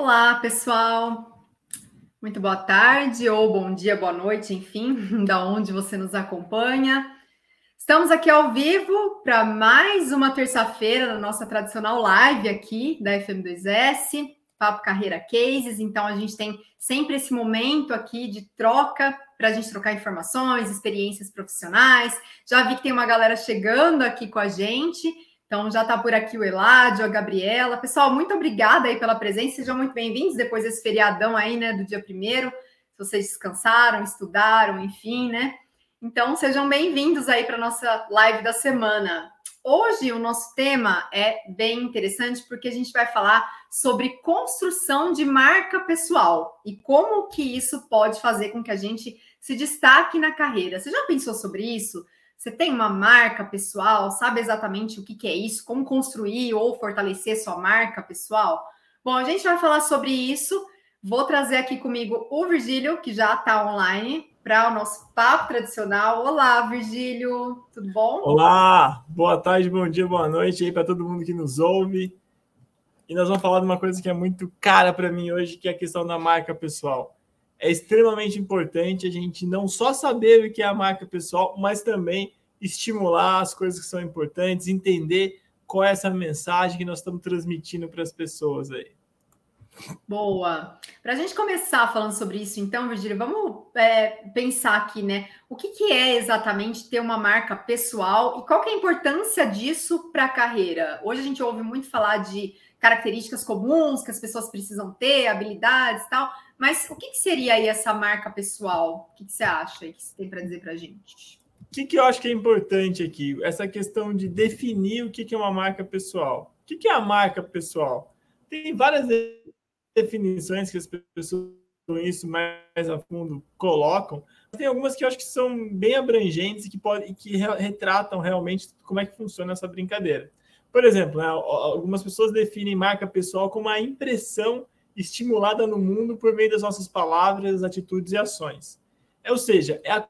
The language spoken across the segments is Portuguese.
Olá, pessoal. Muito boa tarde ou bom dia, boa noite, enfim, da onde você nos acompanha. Estamos aqui ao vivo para mais uma terça-feira da nossa tradicional live aqui da FM2S, Papo Carreira Cases. Então, a gente tem sempre esse momento aqui de troca para a gente trocar informações, experiências profissionais. Já vi que tem uma galera chegando aqui com a gente. Então já está por aqui o Eládio, a Gabriela. Pessoal, muito obrigada aí pela presença. Sejam muito bem-vindos depois desse feriadão aí, né, do dia primeiro. Se vocês descansaram, estudaram, enfim, né? Então sejam bem-vindos aí para nossa live da semana. Hoje o nosso tema é bem interessante porque a gente vai falar sobre construção de marca pessoal e como que isso pode fazer com que a gente se destaque na carreira. Você já pensou sobre isso? Você tem uma marca pessoal? Sabe exatamente o que, que é isso? Como construir ou fortalecer sua marca pessoal? Bom, a gente vai falar sobre isso. Vou trazer aqui comigo o Virgílio, que já está online, para o nosso papo tradicional. Olá, Virgílio, tudo bom? Olá, boa tarde, bom dia, boa noite aí para todo mundo que nos ouve. E nós vamos falar de uma coisa que é muito cara para mim hoje, que é a questão da marca pessoal é extremamente importante a gente não só saber o que é a marca pessoal, mas também estimular as coisas que são importantes, entender qual é essa mensagem que nós estamos transmitindo para as pessoas aí. Boa. Para a gente começar falando sobre isso, então, Virgílio, vamos é, pensar aqui, né? O que, que, é exatamente ter uma marca pessoal e qual que é a importância disso para a carreira? Hoje a gente ouve muito falar de características comuns que as pessoas precisam ter, habilidades e tal, mas o que, que seria aí essa marca pessoal? O que, que você acha que você tem para dizer para a gente? O que, que eu acho que é importante aqui? Essa questão de definir o que, que é uma marca pessoal. O que, que é a marca pessoal? Tem várias definições que as pessoas com isso mais a fundo colocam. Tem algumas que eu acho que são bem abrangentes e que, pode, que retratam realmente como é que funciona essa brincadeira. Por exemplo, né, algumas pessoas definem marca pessoal como a impressão estimulada no mundo por meio das nossas palavras, atitudes e ações. É, ou seja, é a,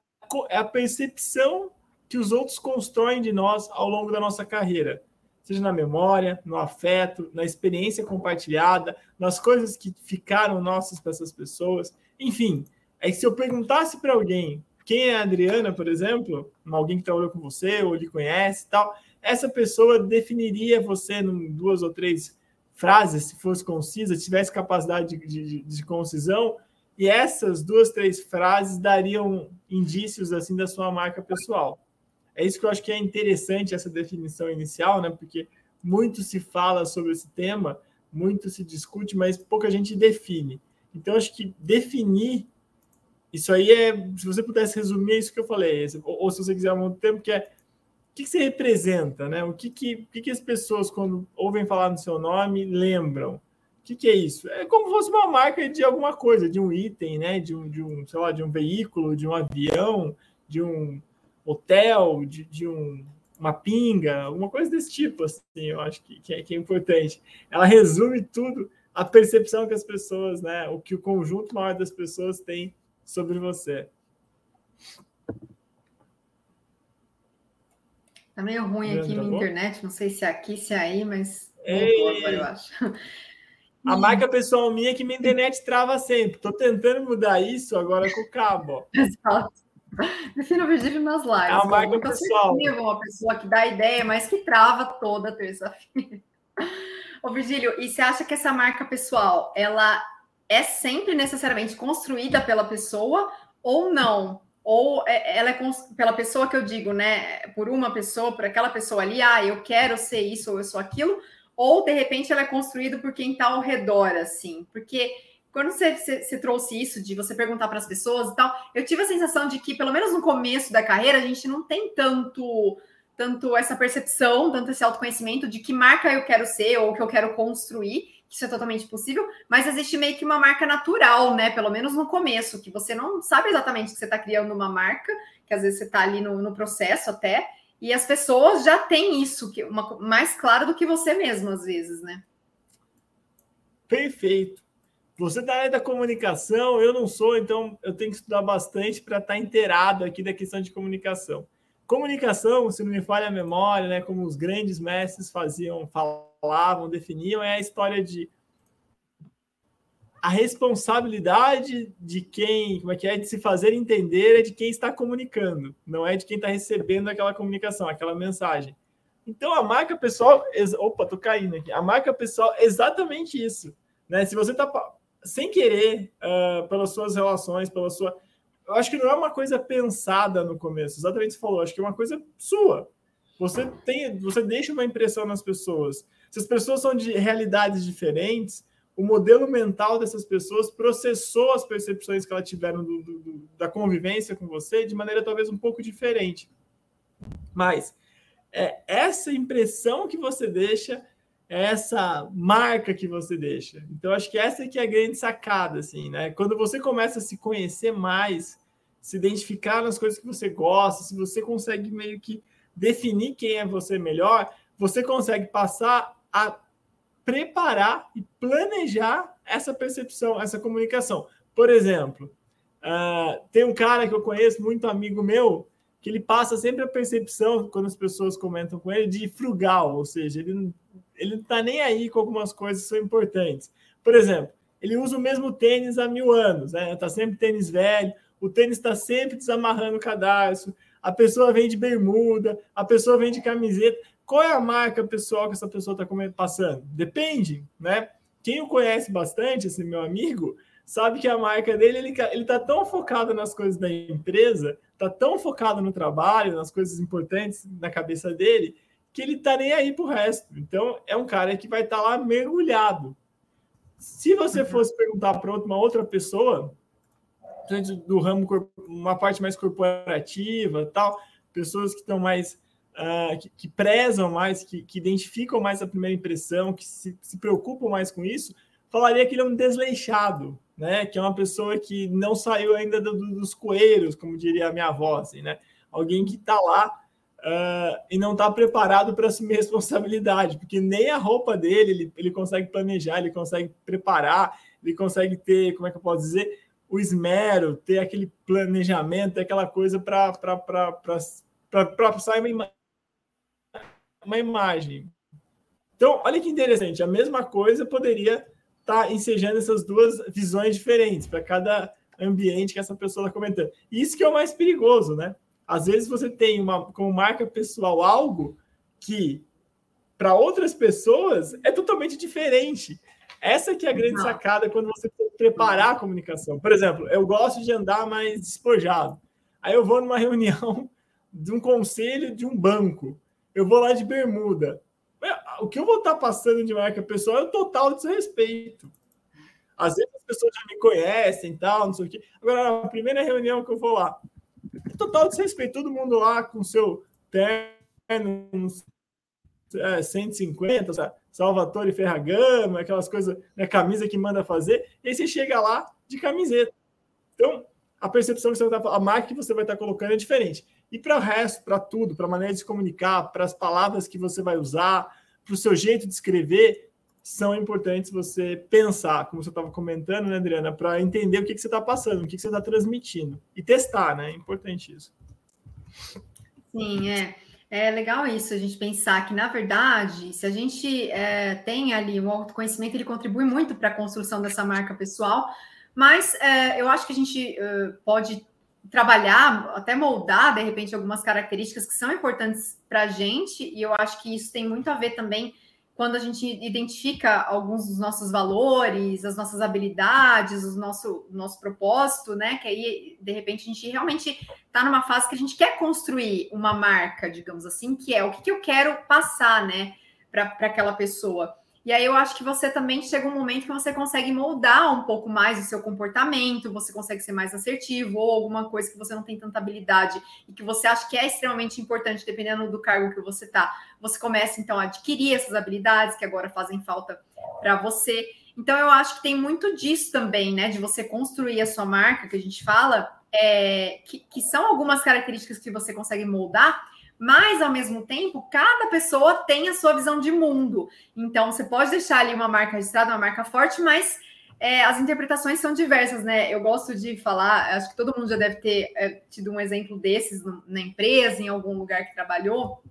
é a percepção que os outros constroem de nós ao longo da nossa carreira, seja na memória, no afeto, na experiência compartilhada, nas coisas que ficaram nossas para essas pessoas. Enfim, é que se eu perguntasse para alguém quem é a Adriana, por exemplo, alguém que trabalhou com você ou lhe conhece tal, essa pessoa definiria você em duas ou três frase, se fosse concisa, tivesse capacidade de, de, de, concisão, e essas duas, três frases dariam indícios assim da sua marca pessoal. É isso que eu acho que é interessante essa definição inicial, né? Porque muito se fala sobre esse tema, muito se discute, mas pouca gente define. Então, acho que definir isso aí é, se você pudesse resumir é isso que eu falei, ou, ou se você quiser um tempo que é que, que você representa, né? O que, que, o que, que as pessoas, quando ouvem falar no seu nome, lembram? O que, que é isso? É como se fosse uma marca de alguma coisa, de um item, né? De um, de um, sei lá, de um veículo, de um avião, de um hotel, de, de um, uma pinga, alguma coisa desse tipo, assim, eu acho que, que, é, que é importante. Ela resume tudo, a percepção que as pessoas, né? O que o conjunto maior das pessoas tem sobre você. Tá meio ruim aqui tá minha internet, não sei se é aqui, se é aí, mas voltou agora, eu acho. A marca pessoal minha é que minha internet trava sempre. Tô tentando mudar isso agora com o cabo. Exato. Defina o Virgílio nas lives. É a marca pessoal. Uma pessoa que dá ideia, mas que trava toda terça-feira. Ô, Virgílio, e você acha que essa marca pessoal, ela é sempre necessariamente construída pela pessoa ou não? ou é, ela é pela pessoa que eu digo, né? Por uma pessoa, por aquela pessoa ali, ah, eu quero ser isso ou eu sou aquilo, ou de repente ela é construída por quem está ao redor, assim, porque quando você, você, você, trouxe isso de você perguntar para as pessoas e tal, eu tive a sensação de que, pelo menos no começo da carreira, a gente não tem tanto tanto essa percepção, tanto esse autoconhecimento de que marca eu quero ser ou que eu quero construir isso é totalmente possível, mas existe meio que uma marca natural, né? Pelo menos no começo, que você não sabe exatamente que você está criando uma marca, que às vezes você está ali no, no, processo até, e as pessoas já têm isso, que uma, mais claro do que você mesmo, às vezes, né? Perfeito. Você da área da comunicação, eu não sou, então eu tenho que estudar bastante para estar tá inteirado aqui da questão de comunicação. Comunicação, se não me falha a memória, né, como os grandes mestres faziam, falavam, definiam, é a história de a responsabilidade de quem, como é que é, de se fazer entender é de quem está comunicando, não é de quem está recebendo aquela comunicação, aquela mensagem. Então a marca pessoal, opa, tô caindo aqui. A marca pessoal é exatamente isso, né? Se você está sem querer, uh, pelas suas relações, pela sua, eu acho que não é uma coisa pensada no começo. Exatamente você falou, acho que é uma coisa sua. Você tem, você deixa uma impressão nas pessoas. Se as pessoas são de realidades diferentes, o modelo mental dessas pessoas processou as percepções que elas tiveram do, do, da convivência com você de maneira talvez um pouco diferente. Mas é essa impressão que você deixa, é essa marca que você deixa. Então, acho que essa é que é a grande sacada, assim, né? Quando você começa a se conhecer mais, se identificar nas coisas que você gosta, se você consegue meio que definir quem é você melhor, você consegue passar a preparar e planejar essa percepção, essa comunicação. Por exemplo, uh, tem um cara que eu conheço, muito amigo meu, que ele passa sempre a percepção, quando as pessoas comentam com ele, de frugal, ou seja, ele, ele não está nem aí com algumas coisas que são importantes. Por exemplo, ele usa o mesmo tênis há mil anos, né? Está sempre tênis velho, o tênis está sempre desamarrando o cadarço, a pessoa vem de bermuda, a pessoa vem de camiseta. Qual é a marca pessoal que essa pessoa está passando? Depende, né? Quem o conhece bastante, esse meu amigo, sabe que a marca dele, ele, ele tá tão focado nas coisas da empresa, tá tão focado no trabalho, nas coisas importantes na cabeça dele, que ele tá nem aí pro resto. Então, é um cara que vai estar tá lá mergulhado. Se você uhum. fosse perguntar para uma outra pessoa, do ramo, uma parte mais corporativa, tal, pessoas que estão mais uh, que, que, prezam mais, que, que, identificam mais a primeira impressão, que se, se preocupam mais com isso, falaria que ele é um desleixado, né? Que é uma pessoa que não saiu ainda do, do, dos coelhos, como diria a minha avó, assim, né? Alguém que está lá uh, e não está preparado para assumir responsabilidade, porque nem a roupa dele ele, ele consegue planejar, ele consegue preparar, ele consegue ter, como é que eu posso dizer, o esmero, ter aquele planejamento, ter aquela coisa para sair uma uma imagem. Então, olha que interessante, a mesma coisa poderia estar tá ensejando essas duas visões diferentes para cada ambiente que essa pessoa está comentando. Isso que é o mais perigoso, né? Às vezes você tem uma como marca pessoal algo que para outras pessoas é totalmente diferente. Essa que é a grande sacada quando você preparar a comunicação. Por exemplo, eu gosto de andar mais despojado. Aí eu vou numa reunião de um conselho de um banco eu vou lá de bermuda. O que eu vou estar passando de marca pessoal é o total desrespeito. Às vezes as pessoas já me conhecem tal, não sei o quê. Agora, na primeira reunião que eu vou lá, é total desrespeito. Todo mundo lá com seu terno, é, 150, sabe? Salvatore Ferragamo, aquelas coisas, né, camisa que manda fazer, e aí você chega lá de camiseta. Então, a percepção que você vai estar, a marca que você vai estar colocando é diferente. E para o resto, para tudo, para a maneira de se comunicar, para as palavras que você vai usar, para o seu jeito de escrever, são importantes você pensar, como você estava comentando, né, Adriana, para entender o que, que você está passando, o que, que você está transmitindo. E testar, né? É importante isso. Sim, é. É legal isso, a gente pensar que, na verdade, se a gente é, tem ali um autoconhecimento, ele contribui muito para a construção dessa marca pessoal, mas é, eu acho que a gente uh, pode trabalhar, até moldar, de repente, algumas características que são importantes para a gente, e eu acho que isso tem muito a ver também quando a gente identifica alguns dos nossos valores, as nossas habilidades, o nosso, nosso propósito, né? Que aí, de repente, a gente realmente está numa fase que a gente quer construir uma marca, digamos assim, que é o que, que eu quero passar, né, para aquela pessoa. E aí eu acho que você também chega um momento que você consegue moldar um pouco mais o seu comportamento, você consegue ser mais assertivo, ou alguma coisa que você não tem tanta habilidade e que você acha que é extremamente importante, dependendo do cargo que você está. Você começa então a adquirir essas habilidades que agora fazem falta para você. Então eu acho que tem muito disso também, né? De você construir a sua marca, que a gente fala, é, que, que são algumas características que você consegue moldar mas ao mesmo tempo, cada pessoa tem a sua visão de mundo. Então, você pode deixar ali uma marca registrada, uma marca forte, mas é, as interpretações são diversas, né? Eu gosto de falar, acho que todo mundo já deve ter é, tido um exemplo desses no, na empresa, em algum lugar que trabalhou,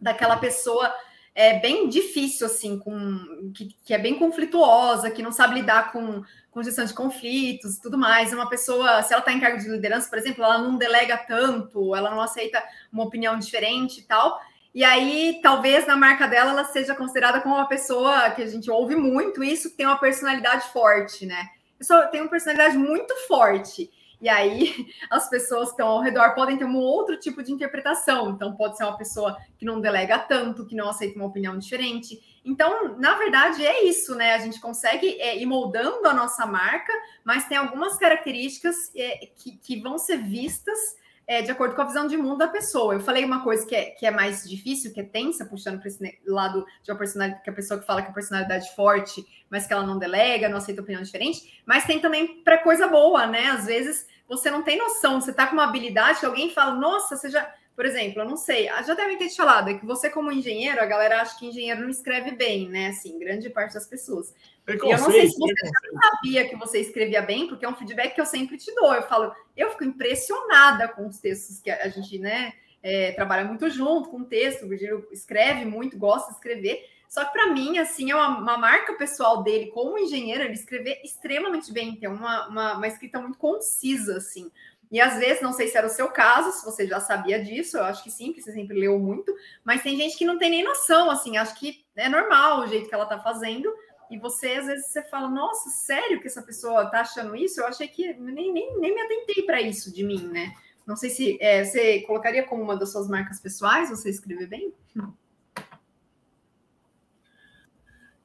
daquela pessoa é bem difícil, assim, com que, que, é bem conflituosa, que não sabe lidar com, com gestão de conflitos tudo mais. Uma pessoa, se ela está em cargo de liderança, por exemplo, ela não delega tanto, ela não aceita uma opinião diferente e tal. E aí, talvez na marca dela, ela seja considerada como uma pessoa que a gente ouve muito isso, que tem uma personalidade forte, né? Pessoa tem uma personalidade muito forte. E aí as pessoas que estão ao redor podem ter um outro tipo de interpretação. Então, pode ser uma pessoa que não delega tanto, que não aceita uma opinião diferente. Então, na verdade, é isso, né? A gente consegue é, ir moldando a nossa marca, mas tem algumas características é, que, que vão ser vistas é, de acordo com a visão de mundo da pessoa. Eu falei uma coisa que é, que é mais difícil, que é tensa, puxando para esse lado de uma personalidade, que a pessoa que fala que é personalidade forte, mas que ela não delega, não aceita opinião diferente, mas tem também para coisa boa, né? Às vezes você não tem noção, você está com uma habilidade que alguém fala, nossa, você já por exemplo, eu não sei, ah, já devem ter te falado, é que você, como engenheiro, a galera acha que engenheiro não escreve bem, né? Assim, grande parte das pessoas. E eu não sei se você já sabia que você escrevia bem, porque é um feedback que eu sempre te dou. Eu falo, eu fico impressionada com os textos que a gente, né, é, trabalha muito junto com o texto, o Virgílio escreve muito, gosta de escrever. Só que para mim, assim, é uma, uma, marca pessoal dele como engenheiro, ele escrever extremamente bem, tem uma, uma, uma escrita muito concisa, assim. E às vezes, não sei se era o seu caso, se você já sabia disso, eu acho que sim, porque você sempre leu muito, mas tem gente que não tem nem noção, assim, acho que é normal o jeito que ela tá fazendo, e você, às vezes, você fala, nossa, sério que essa pessoa tá achando isso? Eu achei que nem, nem, nem me atentei para isso de mim, né? Não sei se é, você colocaria como uma das suas marcas pessoais, você escrever bem? Não.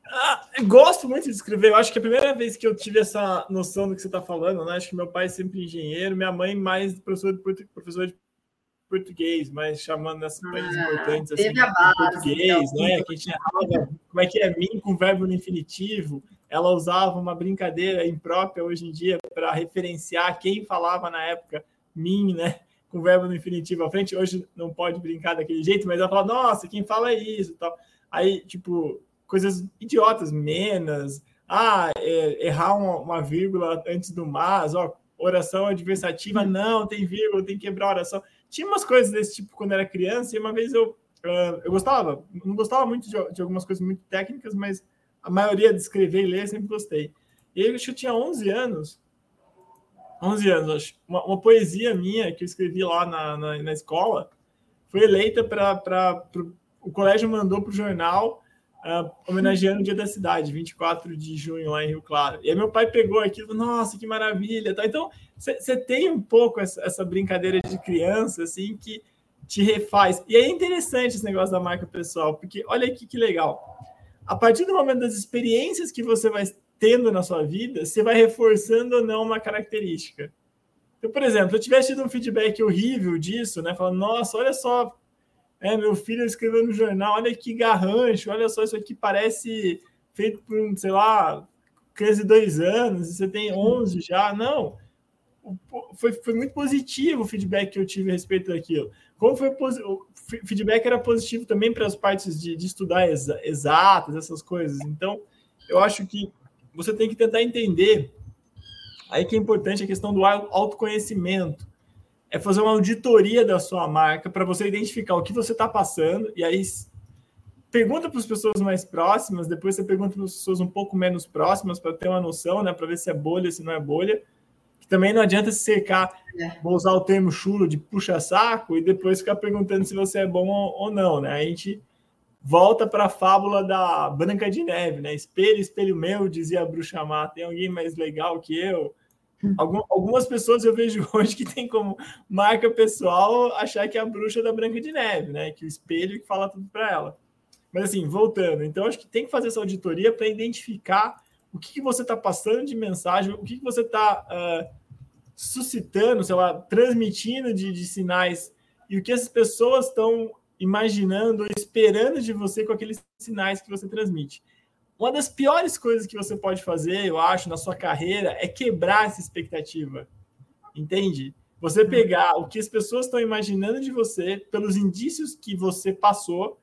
Ah, gosto muito de escrever. Eu acho que a primeira vez que eu tive essa noção do que você está falando, né? Acho que meu pai é sempre engenheiro, minha mãe mais professor de, professor de português, mas chamando nessas ah, países importantes assim, base, português, então. né? Que a gente falava, como é que é mim com verbo no infinitivo. Ela usava uma brincadeira imprópria hoje em dia para referenciar quem falava na época mim, né? Com verbo no infinitivo à frente. Hoje não pode brincar daquele jeito, mas ela fala, nossa, quem fala é isso tal. Aí, tipo, coisas idiotas, menos, ah, é, errar uma, uma, vírgula antes do mas, ó, oração adversativa, uhum. não, tem vírgula, tem que quebrar a oração. Tinha umas coisas desse tipo quando era criança, e uma vez eu, uh, eu gostava, não gostava muito de, de, algumas coisas muito técnicas, mas a maioria de escrever e ler sempre gostei. E aí, acho que eu tinha 11 anos, 11 anos, acho, uma, uma poesia minha que eu escrevi lá na, na, na escola foi eleita para. O colégio mandou para o jornal uh, homenageando o Dia da Cidade, 24 de junho, lá em Rio Claro. E aí meu pai pegou aquilo, nossa, que maravilha. Tá? Então, você tem um pouco essa, essa, brincadeira de criança, assim, que te refaz. E é interessante esse negócio da marca pessoal, porque olha aqui que legal. A partir do momento das experiências que você vai tendo na sua vida, você vai reforçando ou não uma característica. Então, por exemplo, eu tivesse tido um feedback horrível disso, né? Falando, nossa, olha só é, meu filho escreveu no jornal, olha que garrancho, olha só, isso aqui parece feito por, um, sei lá, criança de dois anos, você tem 11 já. Não, foi, foi muito positivo o feedback que eu tive a respeito daquilo. Como foi o feedback era positivo também para as partes de, de estudar exa, exatas, essas coisas. Então, eu acho que você tem que tentar entender aí que é importante a questão do autoconhecimento é fazer uma auditoria da sua marca para você identificar o que você está passando e aí pergunta para as pessoas mais próximas, depois você pergunta para as pessoas um pouco menos próximas para ter uma noção, né, para ver se é bolha, se não é bolha. Que também não adianta se cercar, é. vou usar o termo chulo de puxa saco e depois ficar perguntando se você é bom ou não, né? A gente volta para a fábula da Branca de Neve, né? Espelho, espelho meu, dizia a bruxa má, tem alguém mais legal que eu? Algumas pessoas eu vejo hoje que tem como marca pessoal achar que é a bruxa da Branca de Neve, né? Que o espelho que fala tudo para ela. Mas assim, voltando, então acho que tem que fazer essa auditoria para identificar o que, que você está passando de mensagem, o que, que você está uh, suscitando, sei lá, transmitindo de, de sinais e o que essas pessoas estão imaginando, esperando de você com aqueles sinais que você transmite. Uma das piores coisas que você pode fazer, eu acho, na sua carreira é quebrar essa expectativa. Entende? Você uhum. pegar o que as pessoas estão imaginando de você, pelos indícios que você passou,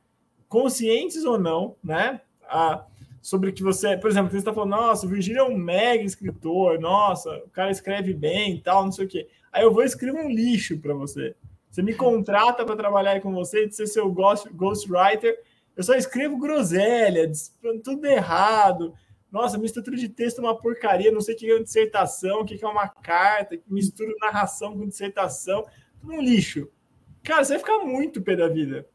conscientes ou não, né? Ah, sobre que você. Por exemplo, você está falando, nossa, o Virgílio é um mega escritor, nossa, o cara escreve bem e tal, não sei o quê. Aí eu vou escrever um lixo para você. Você me contrata para trabalhar com você, de ser seu ghost, ghostwriter Eu só escrevo groselha, tudo errado. Nossa, minha estrutura de texto é uma porcaria, não sei o que é uma dissertação, o que é uma carta, misturo narração com dissertação, tudo um lixo. Cara, você vai ficar muito pé da vida.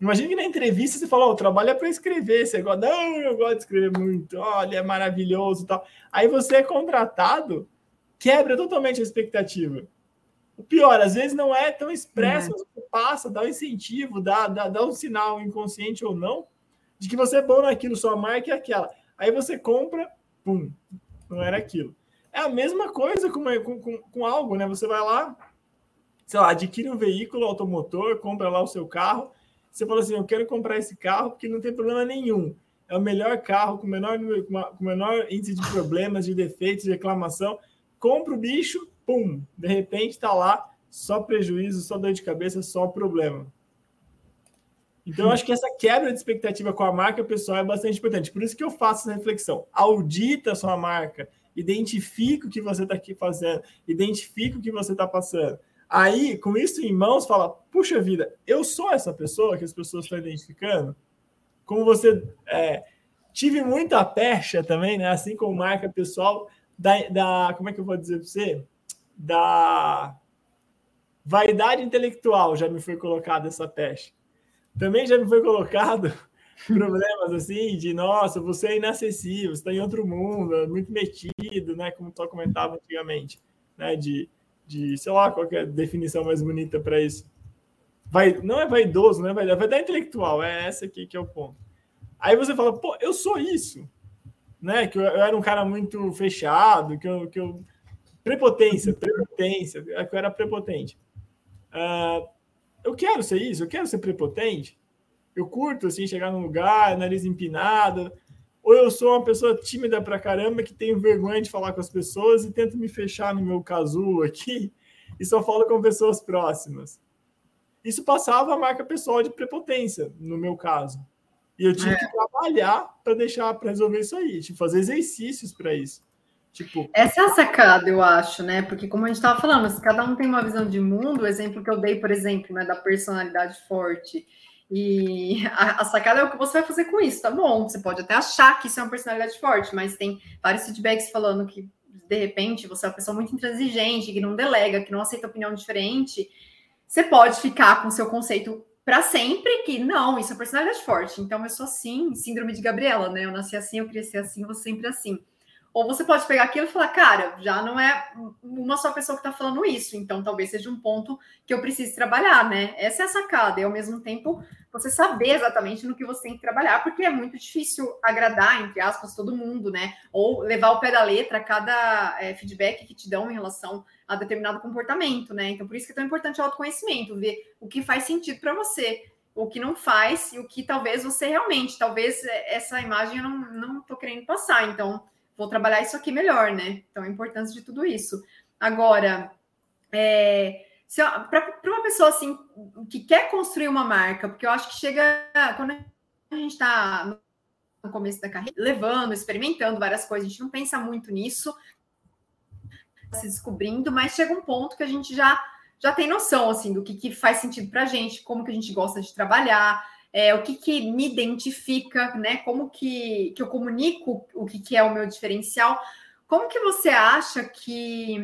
Imagina que na entrevista você fala, oh, o trabalho é para escrever, você gosta, não, eu gosto de escrever muito, olha, é maravilhoso tal. Aí você é contratado, quebra totalmente a expectativa. O pior, às vezes não é tão expresso, você passa, dá um incentivo, dá, dá, dá um sinal inconsciente ou não, de que você é bom naquilo, sua marca é aquela. Aí você compra, pum, não era aquilo. É a mesma coisa com, com, com algo, né? Você vai lá, sei lá, adquire um veículo automotor, compra lá o seu carro. Você fala assim: Eu quero comprar esse carro porque não tem problema nenhum. É o melhor carro, com menor, com menor índice de problemas, de defeitos, de reclamação. Compra o bicho, pum, de repente está lá, só prejuízo, só dor de cabeça, só problema. Então, eu acho que essa quebra de expectativa com a marca pessoal é bastante importante. Por isso que eu faço essa reflexão. Audita a sua marca, identifica o que você está aqui fazendo, identifica o que você está passando. Aí, com isso em mãos, fala: puxa vida, eu sou essa pessoa que as pessoas estão identificando. Como você é, tive muita pecha também, né? Assim como marca pessoal, da, da como é que eu vou dizer para você? Da vaidade intelectual já me foi colocada essa pecha. Também já me foi colocado problemas assim de nossa, você é inacessível, você está em outro mundo, é muito metido, né? Como tu comentava antigamente, né? De, de sei lá, qual é a definição mais bonita para isso. Vai, não é vaidoso, não é vaidoso, é vaidade intelectual, é essa aqui que é o ponto. Aí você fala, pô, eu sou isso, né? Que eu, eu era um cara muito fechado, que eu, que eu prepotência, prepotência, que eu era prepotente. Uh, eu quero ser isso, eu quero ser prepotente. Eu curto assim chegar num lugar, nariz empinado, ou eu sou uma pessoa tímida pra caramba que tenho vergonha de falar com as pessoas e tento me fechar no meu casulo aqui e só falo com pessoas próximas. Isso passava a marca pessoal de prepotência, no meu caso. E eu tive é. que trabalhar para deixar para resolver isso aí, tipo, fazer exercícios para isso. Tipo, essa é a sacada, eu acho, né? Porque como a gente estava falando, se cada um tem uma visão de mundo, o exemplo que eu dei, por exemplo, né, da personalidade forte. E a, a, sacada é o que você vai fazer com isso, tá bom? Você pode até achar que isso é uma personalidade forte, mas tem vários feedbacks falando que de repente você é uma pessoa muito intransigente, que não delega, que não aceita opinião diferente. Você pode ficar com seu conceito para sempre que não, isso é personalidade forte. Então eu sou assim, síndrome de Gabriela, né? Eu nasci assim, eu cresci assim, vou sempre assim. Ou você pode pegar aquilo e falar, cara, já não é uma só pessoa que está falando isso, então talvez seja um ponto que eu precise trabalhar, né? Essa é a sacada, e ao mesmo tempo você saber exatamente no que você tem que trabalhar, porque é muito difícil agradar, entre aspas, todo mundo, né? Ou levar o pé da letra cada é, feedback que te dão em relação a determinado comportamento, né? Então, por isso que é tão importante o autoconhecimento, ver o que faz sentido para você o que não faz e o que talvez você realmente, talvez é, essa imagem eu não, não querendo passar. Então, vou trabalhar isso aqui melhor, né? Então, a importância de tudo isso. Agora, é, para uma pessoa assim que quer construir uma marca, porque eu acho que chega quando a gente está no começo da carreira, levando, experimentando várias coisas, a gente não pensa muito nisso, se descobrindo, mas chega um ponto que a gente já já tem noção assim do que, que faz sentido para a gente, como que a gente gosta de trabalhar, é, o que, que me identifica, né? Como que, que eu comunico o que, que é o meu diferencial. Como que você acha que,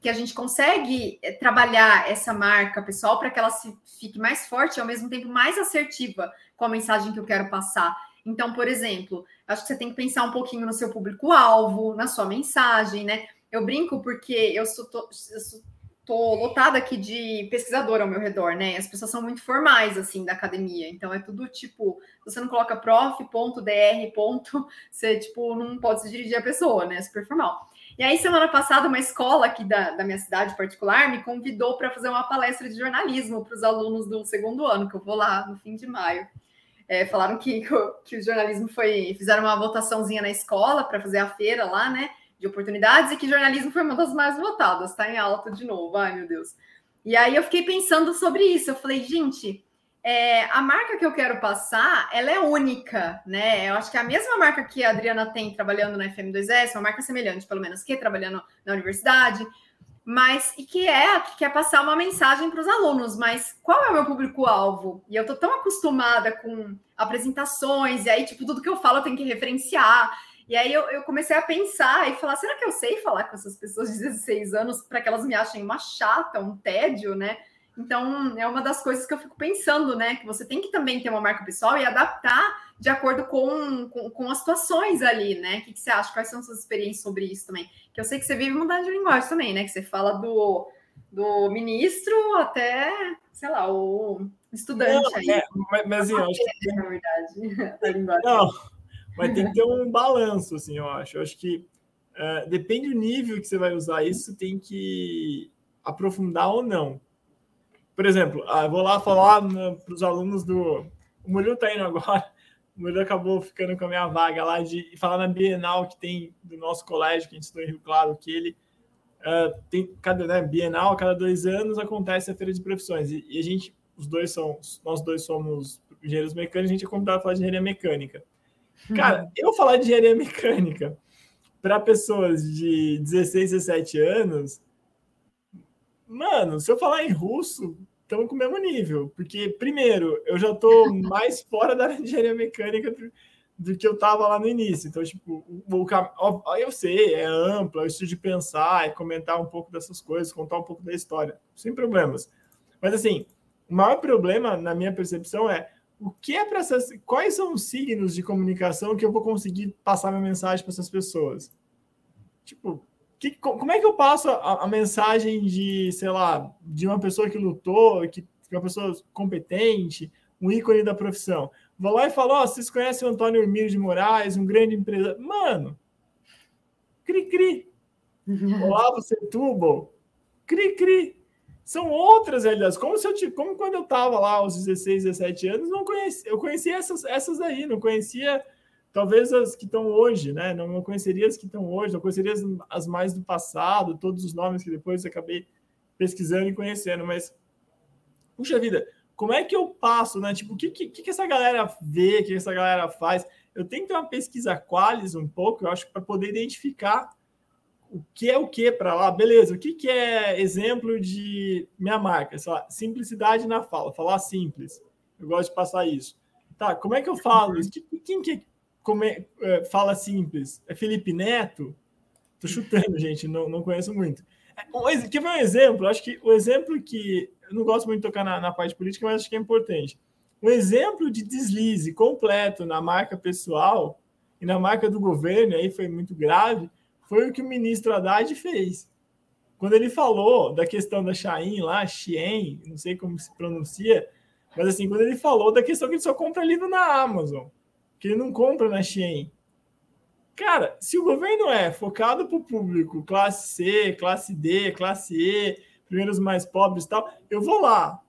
que a gente consegue eh, trabalhar essa marca pessoal para que ela se, fique mais forte e ao mesmo tempo mais assertiva com a mensagem que eu quero passar? Então, por exemplo, acho que você tem que pensar um pouquinho no seu público-alvo, na sua mensagem, né? Eu brinco porque eu sou, eu sou tô lotada aqui de pesquisador ao meu redor, né? As pessoas são muito formais, assim, da academia. Então, é tudo tipo, você não coloca prof, dr, você, tipo, não pode se dirigir a pessoa, né? Super formal. E aí, semana passada, uma escola aqui da, da minha cidade particular me convidou para fazer uma palestra de jornalismo para os alunos do segundo ano, que eu vou lá no fim de maio. É, falaram que, que o jornalismo foi. Fizeram uma votaçãozinha na escola para fazer a feira lá, né? De oportunidades e que jornalismo foi uma das mais votadas, está em alta de novo. Ai, meu Deus. E aí eu fiquei pensando sobre isso. Eu falei, gente, é, a marca que eu quero passar, ela é única, né? Eu acho que é a mesma marca que a Adriana tem trabalhando na FM2S, uma marca semelhante, pelo menos, que trabalhando na universidade. mas e que é que quer passar uma mensagem para os alunos, mas qual é o meu público-alvo? E eu tô tão acostumada com apresentações, e aí, tipo, tudo que eu falo tenho que referenciar. E aí eu, eu comecei a pensar e falar: será que eu sei falar com essas pessoas de 16 anos para que elas me achem uma chata, um tédio, né? Então, é uma das coisas que eu fico pensando, né? Que você tem que também ter uma marca pessoal e adaptar de acordo com, com, com as situações ali, né? O que, que, você acha? Quais são suas experiências sobre isso também? Que eu sei que você vive mudando de linguagem também, né? Que você fala do, do ministro até, sei lá, o estudante Não, aí. É, mas, mas assim, eu acho que... Na verdade, a linguagem. Não, mas tem que ter um balanço, assim, eu acho. Eu acho que uh, depende do nível que você vai usar isso, tem que aprofundar ou não. Por exemplo, uh, vou lá falar para os alunos do... O Murilo está indo agora o Murilo acabou ficando com a minha vaga lá de falar na Bienal que tem do nosso colégio, que a gente estudou em Rio Claro, que ele uh, tem cada né, Bienal, cada dois anos acontece a feira de profissões. E, e, a gente, os dois são, nós dois somos engenheiros mecânicos, a gente é convidado a falar de engenharia mecânica. Cara, eu falar de engenharia mecânica para pessoas de 16, 17 anos, mano, se eu falar em russo, estamos com o mesmo nível. Porque, primeiro, eu já estou mais fora da engenharia mecânica do, do que eu estava lá no início. Então, tipo, o, o, eu sei, é amplo, é o estilo de pensar, é comentar um pouco dessas coisas, contar um pouco da história, sem problemas. Mas, assim, o maior problema, na minha percepção, é o que é para essas. Quais são os signos de comunicação que eu vou conseguir passar minha mensagem para essas pessoas? Tipo, que, como é que eu passo a, a, mensagem de, sei lá, de uma pessoa que lutou, que, que uma pessoa competente, um ícone da profissão? Vou lá e falo, ó, oh, vocês conhecem o Antônio Hermílio de Moraes, um grande empresário. Mano, cri-cri. Olá, você tubo. Cri-cri. São outras realidades. Como se eu como quando eu estava lá aos 16, 17 anos, não conhecia, eu conhecia essas, essas aí, não conhecia talvez as que estão hoje, né? Não, não conheceria as que estão hoje, não conheceria as, as, mais do passado, todos os nomes que depois acabei pesquisando e conhecendo, mas puxa vida, como é que eu passo, né? Tipo, o que, que, que essa galera vê, o que essa galera faz? Eu tenho que ter uma pesquisa qualis um pouco, eu acho, para poder identificar o que é o que para lá, beleza? O que, que é exemplo de minha marca? Sei lá, simplicidade na fala, falar simples. Eu gosto de passar isso. Tá, como é que eu falo isso? Quem que é, fala simples, é Felipe Neto? Tô chutando, gente, não, não conheço muito. É, que foi um exemplo, acho que o exemplo que eu não gosto muito de tocar na, na parte política, mas acho que é importante. Um exemplo de deslize completo na marca pessoal e na marca do governo, aí foi muito grave, foi o que o ministro Haddad fez. Quando ele falou da questão da Shein lá, Shein, não sei como se pronuncia, mas assim, quando ele falou da questão que ele só compra livro na Amazon que ele não compra na Shein. Cara, se o governo é focado para o público, classe C, classe D, classe E, primeiros mais pobres e tal, eu vou lá.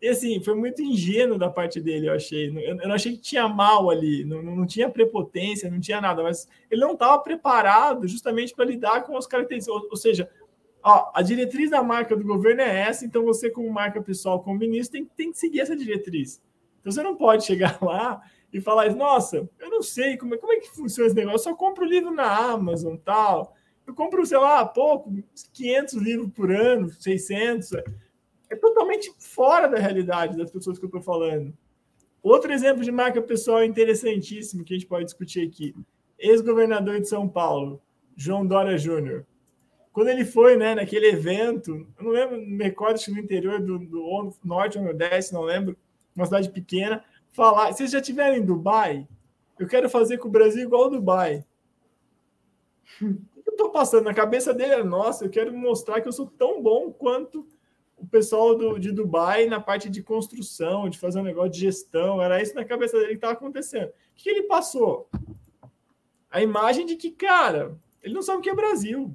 E assim, foi muito ingênuo da parte dele, eu achei. Eu, não achei que tinha mal ali, não, não tinha prepotência, não tinha nada, mas ele não estava preparado justamente para lidar com as características. Ou, ou, seja, ó, a diretriz da marca do governo é essa, então você, como marca pessoal, como ministro, tem, tem que seguir essa diretriz. Então você não pode chegar lá e falar, nossa, eu não sei como é, como é que funciona esse negócio, eu só compro livro na Amazon tal. Eu compro, sei lá, pouco, 500 livros por ano, 600. É totalmente fora da realidade das pessoas que eu estou falando. Outro exemplo de marca pessoal interessantíssimo que a gente pode discutir aqui. Ex-governador de São Paulo, João Dória Júnior. Quando ele foi né, naquele evento, eu não lembro, me recordo se no interior do, do norte ou nordeste, não lembro, uma cidade pequena, falar. Vocês já estiveram em Dubai? Eu quero fazer com o Brasil igual ao Dubai. eu estou passando na cabeça dele é nossa, eu quero mostrar que eu sou tão bom quanto o pessoal do, de Dubai na parte de construção, de fazer um negócio de gestão. Era isso na cabeça dele que estava acontecendo. O que, que ele passou? A imagem de que, cara, ele não sabe o que é Brasil.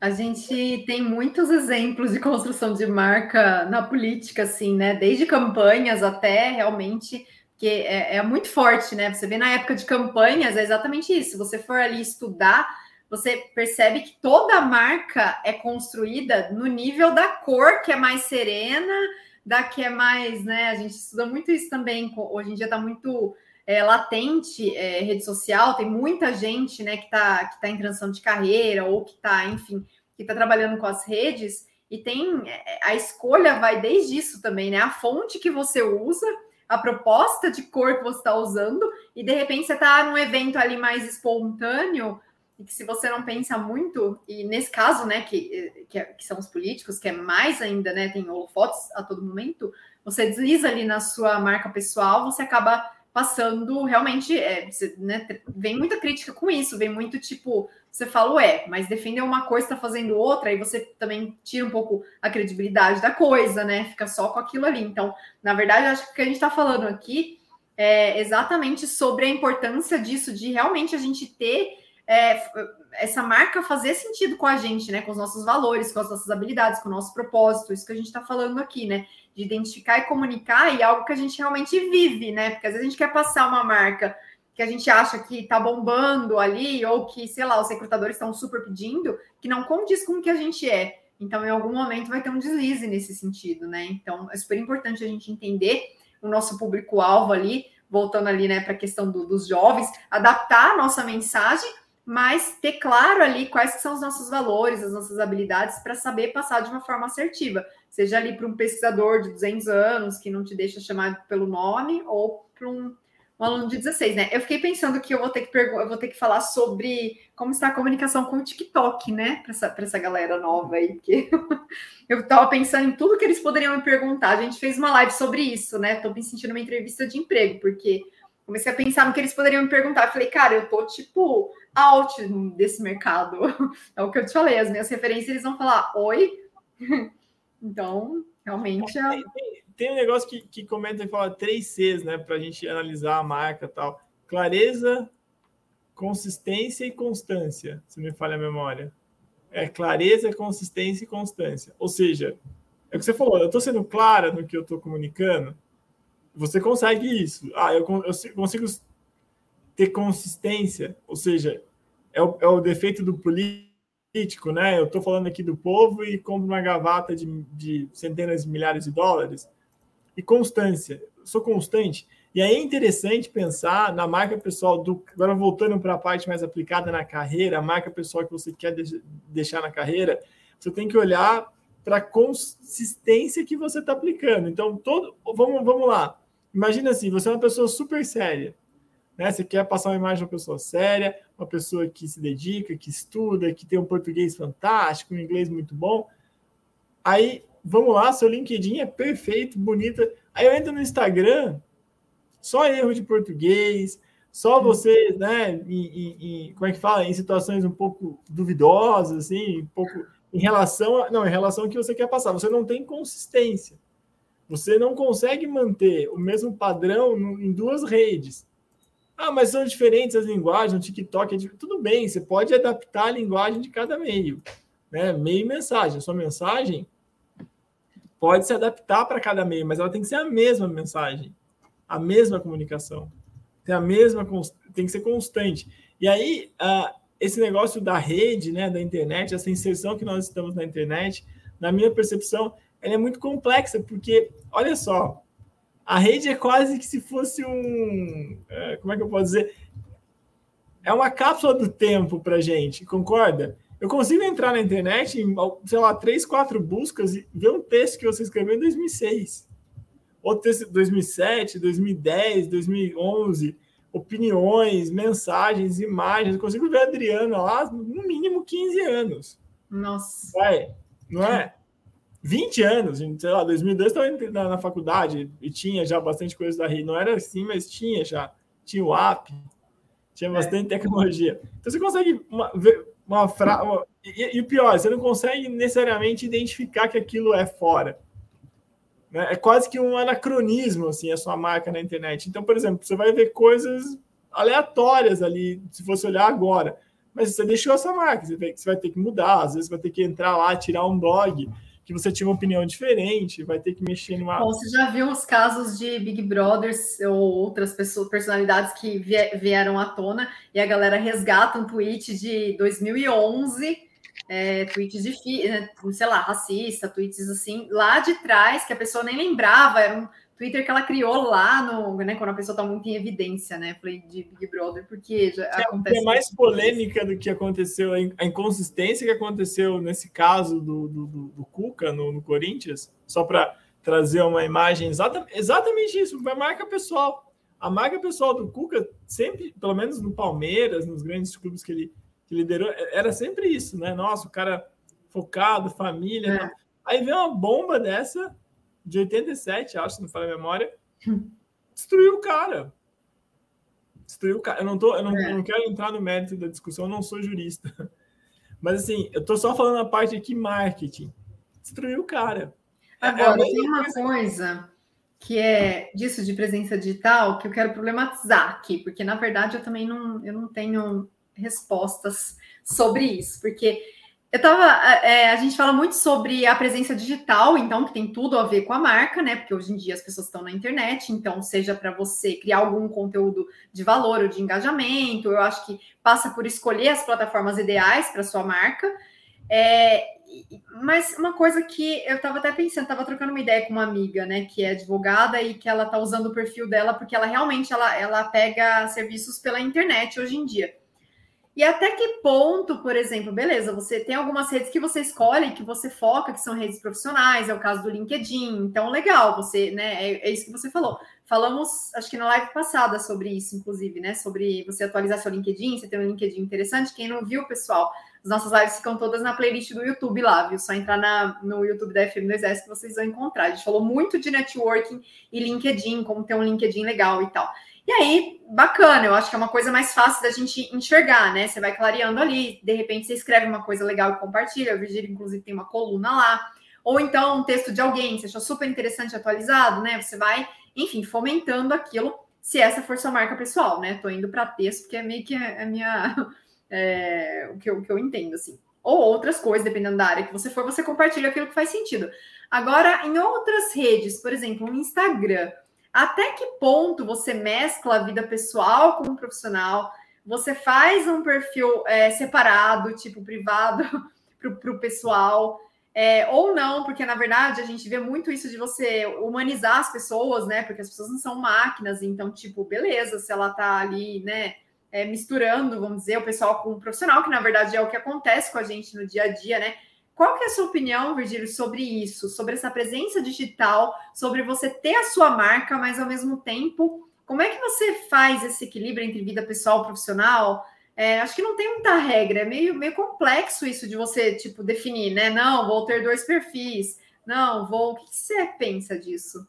A gente tem muitos exemplos de construção de marca na política, assim, né? Desde campanhas até realmente, que é, é, muito forte, né? Você vê na época de campanhas, é exatamente isso. Se você for ali estudar, você percebe que toda marca é construída no nível da cor que é mais serena, da que é mais, né? A gente estuda muito isso também. Hoje em dia está muito é, latente é, rede social, tem muita gente né, que está que tá em transição de carreira ou que está, enfim, que está trabalhando com as redes e tem é, a escolha vai desde isso também, né? A fonte que você usa, a proposta de cor que você está usando, e de repente você está num evento ali mais espontâneo, e que se você não pensa muito, e nesse caso, né, que, que, que são os políticos, que é mais ainda, né, tem holofotes a todo momento, você desliza ali na sua marca pessoal, você acaba passando realmente, é, você, né, vem muita crítica com isso, vem muito tipo, você fala, é, mas defender uma coisa, está fazendo outra, aí você também tira um pouco a credibilidade da coisa, né? Fica só com aquilo ali. Então, na verdade, acho que o que a gente está falando aqui é exatamente sobre a importância disso, de realmente a gente ter é, essa marca fazer sentido com a gente, né? Com os nossos valores, com as nossas habilidades, com o nosso propósito, isso que a gente está falando aqui, né? De identificar e comunicar e algo que a gente realmente vive, né? Porque às vezes a gente quer passar uma marca que a gente acha que está bombando ali, ou que, sei lá, os recrutadores estão super pedindo, que não condiz com o que a gente é. Então, em algum momento vai ter um deslize nesse sentido, né? Então, é super importante a gente entender o nosso público-alvo ali, voltando ali, né, para a questão do, dos jovens, adaptar a nossa mensagem, mas ter claro ali quais são os nossos valores, as nossas habilidades, para saber passar de uma forma assertiva. Seja ali para um pesquisador de 200 anos que não te deixa chamar pelo nome, ou para um um aluno de 16, né? Eu fiquei pensando que eu vou ter que eu vou ter que falar sobre como está a comunicação com o TikTok, né? Para essa, essa galera nova aí, porque eu estava pensando em tudo que eles poderiam me perguntar. A gente fez uma live sobre isso, né? Estou me sentindo uma entrevista de emprego, porque comecei a pensar no que eles poderiam me perguntar. Falei, cara, eu tô tipo out desse mercado. É o que eu te falei, as minhas referências eles vão falar oi. Então, realmente. É... Tem um negócio que, que comenta e fala três Cs, né? Para a gente analisar a marca tal. Clareza, consistência e constância, se me falha a memória. É clareza, consistência e constância. Ou seja, é o que você falou, eu estou sendo clara no que eu estou comunicando. Você consegue isso. Ah, eu, eu consigo ter consistência, ou seja, é o, é o defeito do político né? Eu estou falando aqui do povo e compro uma gravata de, de, centenas de milhares de dólares. E constância. Eu sou constante. E aí é interessante pensar na marca pessoal do. Agora, voltando para a parte mais aplicada na carreira, a marca pessoal que você quer deixar na carreira, você tem que olhar para a consistência que você está aplicando. Então, todo. Vamos, vamos lá. Imagina assim: você é uma pessoa super séria. Né? Você quer passar uma imagem de uma pessoa séria, uma pessoa que se dedica, que estuda, que tem um português fantástico, um inglês muito bom. Aí, vamos lá, seu LinkedIn é perfeito, bonita. Aí eu entro no Instagram, só erro de português, só você, né, em, como é que fala, em situações um pouco duvidosas, assim, um pouco em relação a, não, em relação ao que você quer passar. Você não tem consistência. Você não consegue manter o mesmo padrão em duas redes. Ah, mas são diferentes as linguagens, o TikTok é. Tudo bem, você pode adaptar a linguagem de cada meio. Né? Meio e mensagem. A sua mensagem pode se adaptar para cada meio, mas ela tem que ser a mesma mensagem, a mesma comunicação. Tem a mesma, tem que ser constante. E aí, uh, esse negócio da rede, né, da internet, essa inserção que nós estamos na internet, na minha percepção, ela é muito complexa, porque, olha só, a rede é quase que se fosse um. É, como é que eu posso dizer? É uma cápsula do tempo para gente, concorda? Eu consigo entrar na internet, em, sei lá, três, quatro buscas e ver um texto que você escreveu em 2006. Outro texto 2007, 2010, 2011, opiniões, mensagens, imagens. Eu consigo ver a Adriana lá no mínimo 15 anos. Nossa. Vai, não é? 20 anos, sei lá, 2002 estava na, na, faculdade e tinha já bastante coisa da RI. Não era assim, mas tinha já. Tinha o app, tinha é. bastante é. tecnologia. Então você consegue uma, ver uma frase. E, e, o pior, você não consegue necessariamente identificar que aquilo é fora. Né? É quase que um anacronismo, assim, a sua marca na internet. Então, por exemplo, você vai ver coisas aleatórias ali, se você olhar agora. Mas você deixou essa marca, você vai ter que mudar, às vezes vai ter que entrar lá, tirar um blog que você tinha uma opinião diferente, vai ter que mexer numa. Bom, você já viu os casos de Big Brothers ou outras pessoas, personalidades que vieram à tona e a galera resgata um tweet de 2011, é, tweets de, né, sei lá, racista, tweets assim, lá de trás, que a pessoa nem lembrava, era um Twitter que ela criou lá no, né, quando a pessoa está muito em evidência, né? Falei de Big Brother, porque já é, acontece. É mais polêmica do que aconteceu, a inconsistência que aconteceu nesse caso do, do, do Cuca no, no, Corinthians, só para trazer uma imagem exata, exatamente isso, uma marca pessoal. A marca pessoal do Cuca, sempre, pelo menos no Palmeiras, nos grandes clubes que ele que liderou, era sempre isso, né? Nossa, o cara focado, família. É. Aí vem uma bomba dessa de 87, acho, se não falei a memória, destruiu o cara. Destruiu o cara. Eu não, tô, eu não, é. não quero entrar no mérito da discussão, eu não sou jurista. Mas assim, eu tô só falando a parte aqui marketing. Destruiu o cara. É, Agora, é, tem uma coisa que é disso de presença digital que eu quero problematizar aqui, porque na verdade eu também não, eu não tenho respostas sobre isso, porque eu tava. É, a gente fala muito sobre a presença digital, então, que tem tudo a ver com a marca, né? Porque hoje em dia as pessoas estão na internet, então, seja para você criar algum conteúdo de valor ou de engajamento, eu acho que passa por escolher as plataformas ideais para sua marca. É, mas uma coisa que eu estava até pensando, estava trocando uma ideia com uma amiga, né, que é advogada e que ela está usando o perfil dela porque ela realmente ela, ela pega serviços pela internet hoje em dia. E até que ponto, por exemplo, beleza, você tem algumas redes que você escolhe, que você foca, que são redes profissionais, é o caso do LinkedIn, então legal, você, né, é, é, isso que você falou. Falamos, acho que na live passada sobre isso, inclusive, né, sobre você atualizar seu LinkedIn, você tem um LinkedIn interessante, quem não viu, pessoal, as nossas lives ficam todas na playlist do YouTube lá, viu? Só entrar na, no YouTube da FM2S que vocês vão encontrar. A gente falou muito de networking e LinkedIn, como ter um LinkedIn legal e tal. E aí, bacana, eu acho que é uma coisa mais fácil da gente enxergar, né? Você vai clareando ali, de repente você escreve uma coisa legal e compartilha. O Virgílio, inclusive, tem uma coluna lá. Ou então um texto de alguém, você achou super interessante atualizado, né? Você vai, enfim, fomentando aquilo, se essa for sua marca pessoal, né? Tô indo para texto, porque é meio que a minha. É, o, que eu, o que eu entendo, assim. Ou outras coisas, dependendo da área que você for, você compartilha aquilo que faz sentido. Agora, em outras redes, por exemplo, o Instagram até que ponto você mescla a vida pessoal com o profissional? Você faz um perfil é, separado, tipo privado, para o pessoal, é, ou não, porque na verdade a gente vê muito isso de você humanizar as pessoas, né? Porque as pessoas não são máquinas, então, tipo, beleza, se ela tá ali, né? É, misturando, vamos dizer, o pessoal com o profissional, que na verdade é o que acontece com a gente no dia a dia, né? Qual que é a sua opinião, Virgílio, sobre isso, sobre essa presença digital, sobre você ter a sua marca, mas ao mesmo tempo, como é que você faz esse equilíbrio entre vida pessoal e profissional? É, acho que não tem muita regra, é meio, meio complexo isso de você, tipo, definir, né? Não, vou ter dois perfis. Não, vou. O que você pensa disso?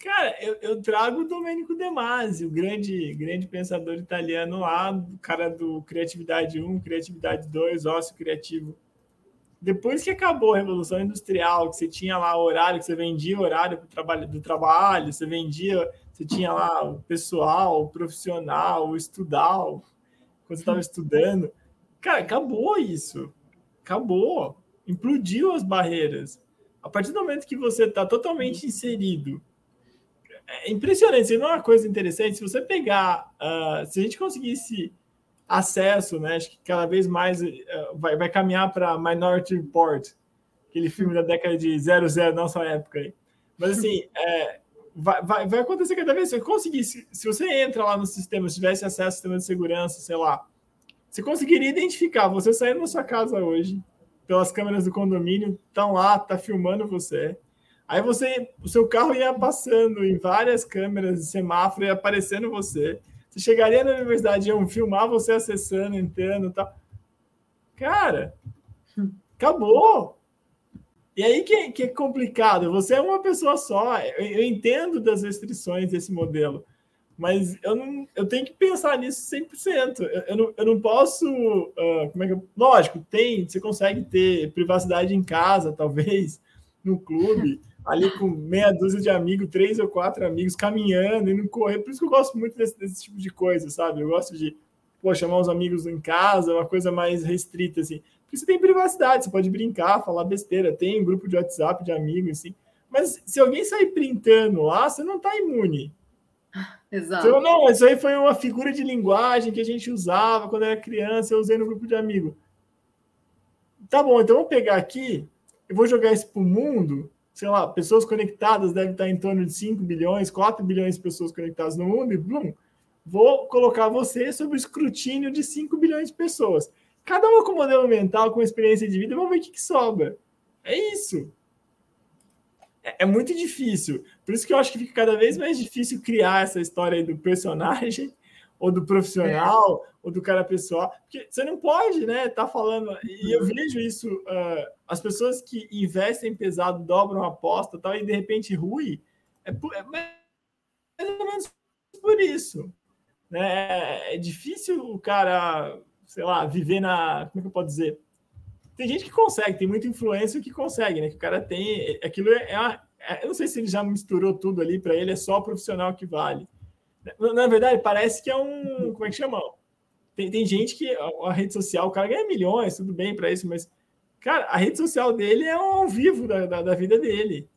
Cara, eu, eu trago o Domenico De Masi, o grande, grande pensador italiano lá, o cara do Criatividade 1, Criatividade 2, Ócio Criativo depois que acabou a Revolução Industrial, que você tinha lá horário, que você vendia horário do trabalho, do trabalho, você vendia, você tinha lá o pessoal, o profissional, o estudal, quando você estava estudando. Cara, acabou isso. Acabou. Implodiu as barreiras. A partir do momento que você está totalmente inserido, é impressionante. Não é uma coisa interessante. Se você pegar, uh, se a gente conseguisse acesso, né? Acho que cada vez mais uh, vai, vai caminhar para Minority Report, aquele filme da década de 00, nossa época aí. Mas assim, é, vai, vai, vai acontecer cada vez. Se você conseguir, se, se você entra lá no sistema, se tivesse acesso ao sistema de segurança, sei lá, você conseguiria identificar você saindo da sua casa hoje, pelas câmeras do condomínio, estão lá, tá filmando você. Aí você, o seu carro ia passando em várias câmeras de semáforo e aparecendo você. Você chegaria na universidade, iam filmar você acessando, entrando e tal. Cara, acabou. E aí que, que é complicado. Você é uma pessoa só. Eu, eu entendo das restrições desse modelo, mas eu, não, eu tenho que pensar nisso 100%. Eu, eu, não, eu não posso. Uh, como é que Lógico, tem, você consegue ter privacidade em casa, talvez, no clube ali com meia dúzia de amigos, três ou quatro amigos, caminhando e não correr. Por isso que eu gosto muito desse, desse tipo de coisa, sabe? Eu gosto de pô, chamar os amigos em casa, uma coisa mais restrita, assim. Porque você tem privacidade, você pode brincar, falar besteira, tem um grupo de WhatsApp de amigos, assim. Mas se alguém sair printando lá, você não está imune. Exato. Então, não, isso aí foi uma figura de linguagem que a gente usava quando era criança, eu usei no grupo de amigos. Tá bom, então vou pegar aqui, eu vou jogar isso pro mundo, sei lá, pessoas conectadas deve estar em torno de 5 bilhões, 4 bilhões de pessoas conectadas no mundo, e blum, vou colocar você sob o escrutínio de 5 bilhões de pessoas. Cada uma com modelo mental, com experiência de vida, vamos ver o que, que sobra. É isso. É, é, muito difícil. Por isso que eu acho que fica cada vez mais difícil criar essa história do personagem, ou do profissional. Ou do cara pessoal. Porque você não pode, né? Tá falando. E eu vejo isso. Uh, as pessoas que investem pesado, dobram a aposta tal, e de repente rui. É, por, é mais ou menos por isso. Né? É difícil o cara sei lá, viver na. Como é que eu posso dizer? Tem gente que consegue, tem muita influência que consegue, né? Que o cara tem. Aquilo é. é, é eu não sei se ele já misturou tudo ali, para ele é só o profissional que vale. Na verdade, parece que é um. Como é que chama? Tem, tem gente que a, a rede social, o cara ganha milhões, tudo bem para isso, mas, cara, a rede social dele é um ao vivo da, da, da vida dele.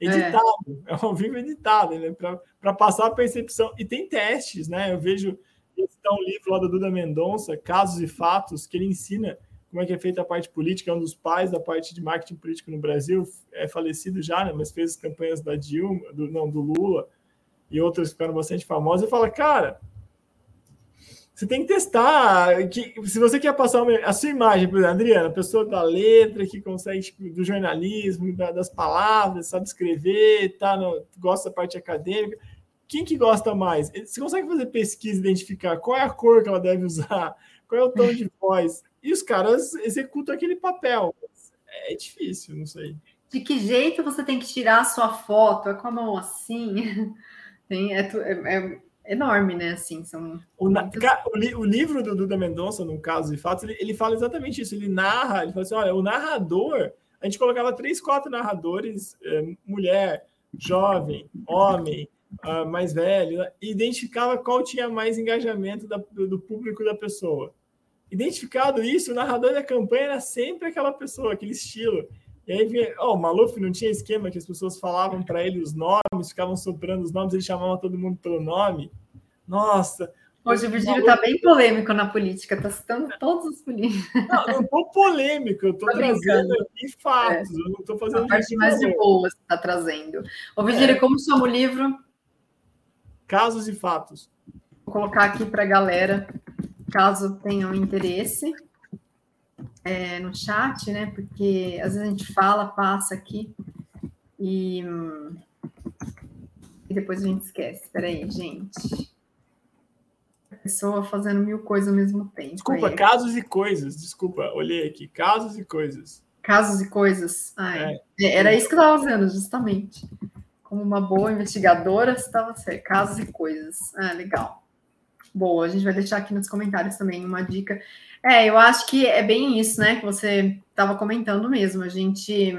Editado, é, é ao vivo editado, né? Para passar a percepção. E tem testes, né? Eu vejo citar um livro lá da Duda Mendonça, Casos e Fatos, que ele ensina como é que é feita a parte política, é um dos pais da parte de marketing político no Brasil, é falecido já, né, mas fez as campanhas da Dilma, do, não, do Lula, e outras ficaram bastante famosas, e fala, cara, você tem que testar, que, se você quer passar uma, a sua imagem, por exemplo, Adriana, pessoa da letra, que consegue, tipo, do jornalismo, da, das palavras, sabe escrever, tá no, gosta da parte acadêmica, quem que gosta mais? Você consegue fazer pesquisa, identificar qual é a cor que ela deve usar, qual é o tom de voz, e os caras executam aquele papel. É difícil, não sei. De que jeito você tem que tirar a sua foto? É com a mão assim? Tem, é, é, é enorme, né? Assim, são o, o, o, livro do Duda Mendonça, no caso de fatos, ele, ele fala exatamente isso. Ele narra, ele fala assim: olha, o narrador, a gente colocava três, quatro narradores, é, mulher, jovem, homem, uh, mais velho, e identificava qual tinha mais engajamento da, do público da pessoa. Identificado isso, o narrador da campanha era sempre aquela pessoa, aquele estilo. E aí vinha, oh, o Maluf não tinha esquema que as pessoas falavam para ele os nomes, ficavam soprando os nomes, ele chamava todo mundo pelo nome. Nossa, Hoje o Virgílio está bem polêmico na política, está citando todos os políticos. Não, não estou polêmico, eu estou trazendo aqui fatos, é. eu não estou fazendo. A parte mais de boa você está trazendo. Ô, Virgílio, é. como chama o livro? Casos e fatos. Vou colocar aqui para a galera, caso tenham interesse, é, no chat, né? Porque às vezes a gente fala, passa aqui e, e depois a gente esquece. Espera aí, gente. Pessoa fazendo mil coisas ao mesmo tempo. Desculpa, casos e coisas. Desculpa, olhei aqui. Casos e coisas. Casos e coisas. Ai, é. Era isso que eu estava fazendo, justamente como uma boa investigadora, estava certo. Casos e coisas. Ah, legal. Boa, a gente vai deixar aqui nos comentários também uma dica. É, eu acho que é bem isso, né? Que você estava comentando mesmo. A gente.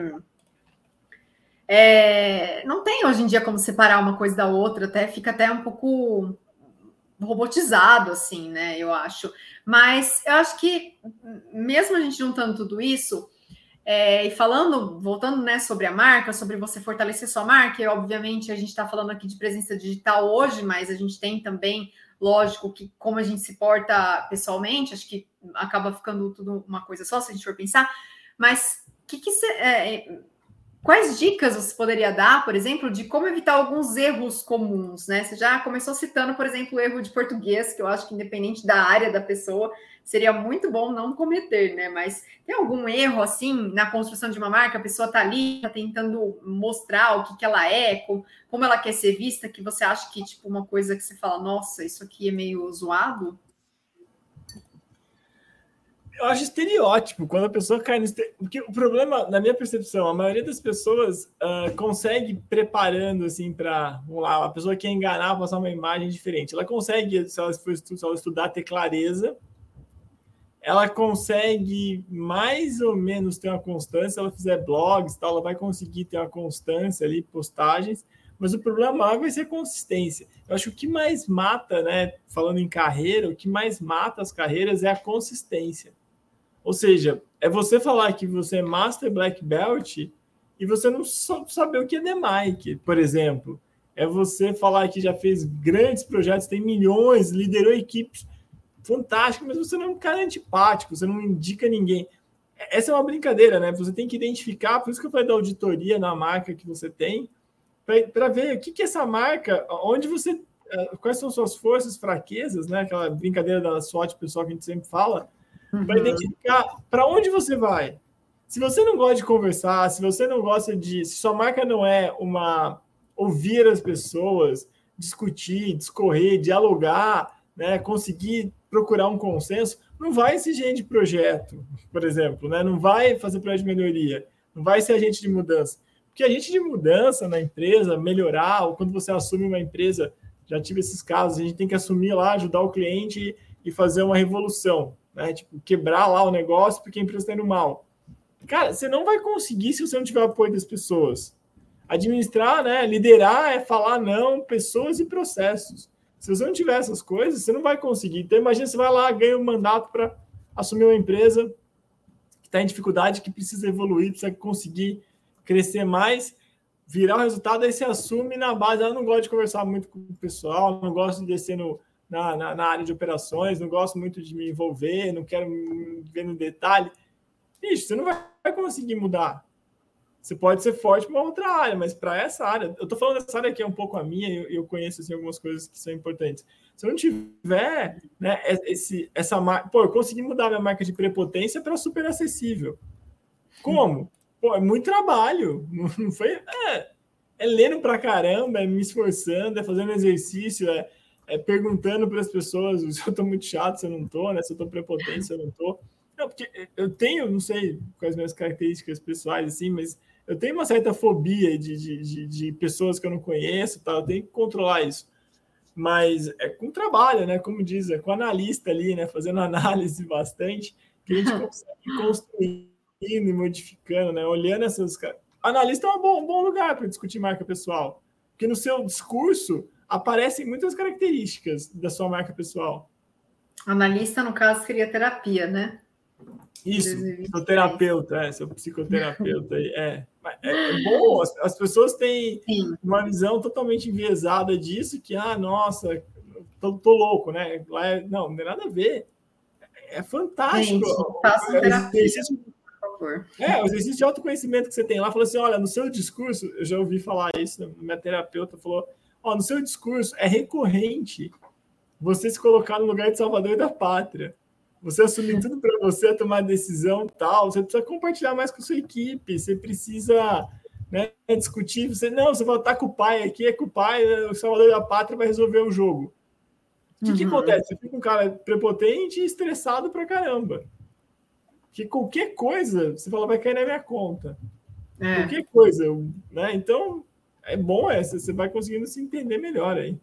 É, não tem hoje em dia como separar uma coisa da outra, até fica até um pouco robotizado, assim, né? Eu acho. Mas eu acho que, mesmo a gente juntando tudo isso, é, e falando, voltando né, sobre a marca, sobre você fortalecer sua marca, e obviamente a gente está falando aqui de presença digital hoje, mas a gente tem também, lógico, que como a gente se porta pessoalmente, acho que acaba ficando tudo uma coisa só, se a gente for pensar. Mas que que cê, é, é, quais dicas você poderia dar, por exemplo, de como evitar alguns erros comuns, né? Você já começou citando, por exemplo, o erro de português, que eu acho que independente da área da pessoa, seria muito bom não cometer, né? Mas tem algum erro assim na construção de uma marca? A pessoa está ali, tá tentando mostrar o que, que ela é, como, como ela quer ser vista, que você acha que tipo uma coisa que você fala, nossa, isso aqui é meio zoado? Eu acho estereótipo quando a pessoa cai no porque o problema, na minha percepção, a maioria das pessoas uh, consegue preparando assim para, vamos lá, a pessoa quer enganar, passar uma imagem diferente. Ela consegue, se ela for se ela estudar, ter clareza ela consegue mais ou menos ter uma constância, se ela fizer blogs, tal, ela vai conseguir ter uma constância ali, postagens, mas o problema maior vai ser consistência. Eu acho que o que mais mata, né, falando em carreira, o que mais mata as carreiras é a consistência. Ou seja, é você falar que você é Master Black Belt e você não saber o que é DMIC, por exemplo. É você falar que já fez grandes projetos, tem milhões, liderou equipes fantástico, mas você não é um cara antipático, você não indica ninguém. essa é uma brincadeira, né? Você tem que identificar, por isso que eu falei da auditoria na marca que você tem, para ver o que, que essa marca, onde você. Eh, quais são suas forças, fraquezas, né? Aquela brincadeira da sorte pessoal que a gente sempre fala, uhum. para identificar para onde você vai. Se você não gosta de conversar, se você não gosta de. Se sua marca não é uma. ouvir as pessoas, discutir, discorrer, dialogar, né, conseguir procurar um consenso, não vai ser gente de projeto, por exemplo, né? não vai fazer projeto de melhoria, não vai ser agente de mudança. Porque agente de mudança na empresa, melhorar, ou quando você assume uma empresa, já tive esses casos, a gente tem que assumir lá, ajudar o cliente e fazer uma revolução, né? Tipo, quebrar lá o negócio porque a empresa está indo mal. Cara, você não vai conseguir se você não tiver apoio das pessoas. Administrar, né? Liderar é falar não, pessoas e processos. Se você não tiver essas coisas, você não vai conseguir. Então, imagina você vai lá, ganha um mandato para assumir uma empresa que está em dificuldade, que precisa evoluir, precisa conseguir crescer mais, virar o resultado, aí você assume na base. Eu não gosto de conversar muito com o pessoal, não gosto de descer no, na, na, na, área de operações, não gosto muito de me envolver, não quero ver no detalhe. Isso, você não vai, conseguir mudar. Você pode ser forte para outra área, mas para essa área, eu estou falando dessa área que é um pouco a minha, eu, eu conheço assim, algumas coisas que são importantes. Se eu não tiver né, esse, essa marca, pô, eu consegui mudar minha marca de prepotência para super acessível. Como? Pô, é muito trabalho. Não foi. É, é lendo para caramba, é me esforçando, é fazendo exercício, é, é perguntando para as pessoas se eu estou muito chato, se eu não estou, né? Se eu estou prepotente, se eu não estou. Não, porque eu tenho, não sei quais minhas características pessoais, assim, mas eu tenho uma certa fobia de, de, de, de, pessoas que eu não conheço, tá? eu tenho que controlar isso. Mas é com trabalho, né? Como diz, é com analista ali, né? Fazendo análise bastante, que a gente consegue construindo e modificando, né? Olhando essas. Analista é um bom, um bom lugar para discutir marca pessoal, porque no seu discurso aparecem muitas características da sua marca pessoal. Analista, no caso, seria terapia, né? Isso, psicoterapeuta, é, seu psicoterapeuta. É. É, é bom, as, as, pessoas têm Sim. uma visão totalmente enviesada disso, que, ah, nossa, tô, tô louco, né? Lá é, não, não tem nada a ver. É fantástico. Gente, faça é, exercício, por favor. É, o exercício de autoconhecimento que você tem lá, falou assim: olha, no seu discurso, eu já ouvi falar isso, minha terapeuta falou: ó, no seu discurso é recorrente você se colocar no lugar de salvador da pátria você assumir tudo para você, tomar decisão tal, você precisa compartilhar mais com sua equipe, você precisa né, discutir, você não, você vai estar com o pai aqui, é com o pai, o salvador da pátria vai resolver o jogo. O que, uhum. que acontece? Você fica um cara prepotente e estressado pra caramba. Que qualquer coisa, você fala, vai cair na minha conta. É. Qualquer coisa, né? Então, é bom essa, você vai conseguindo se entender melhor aí.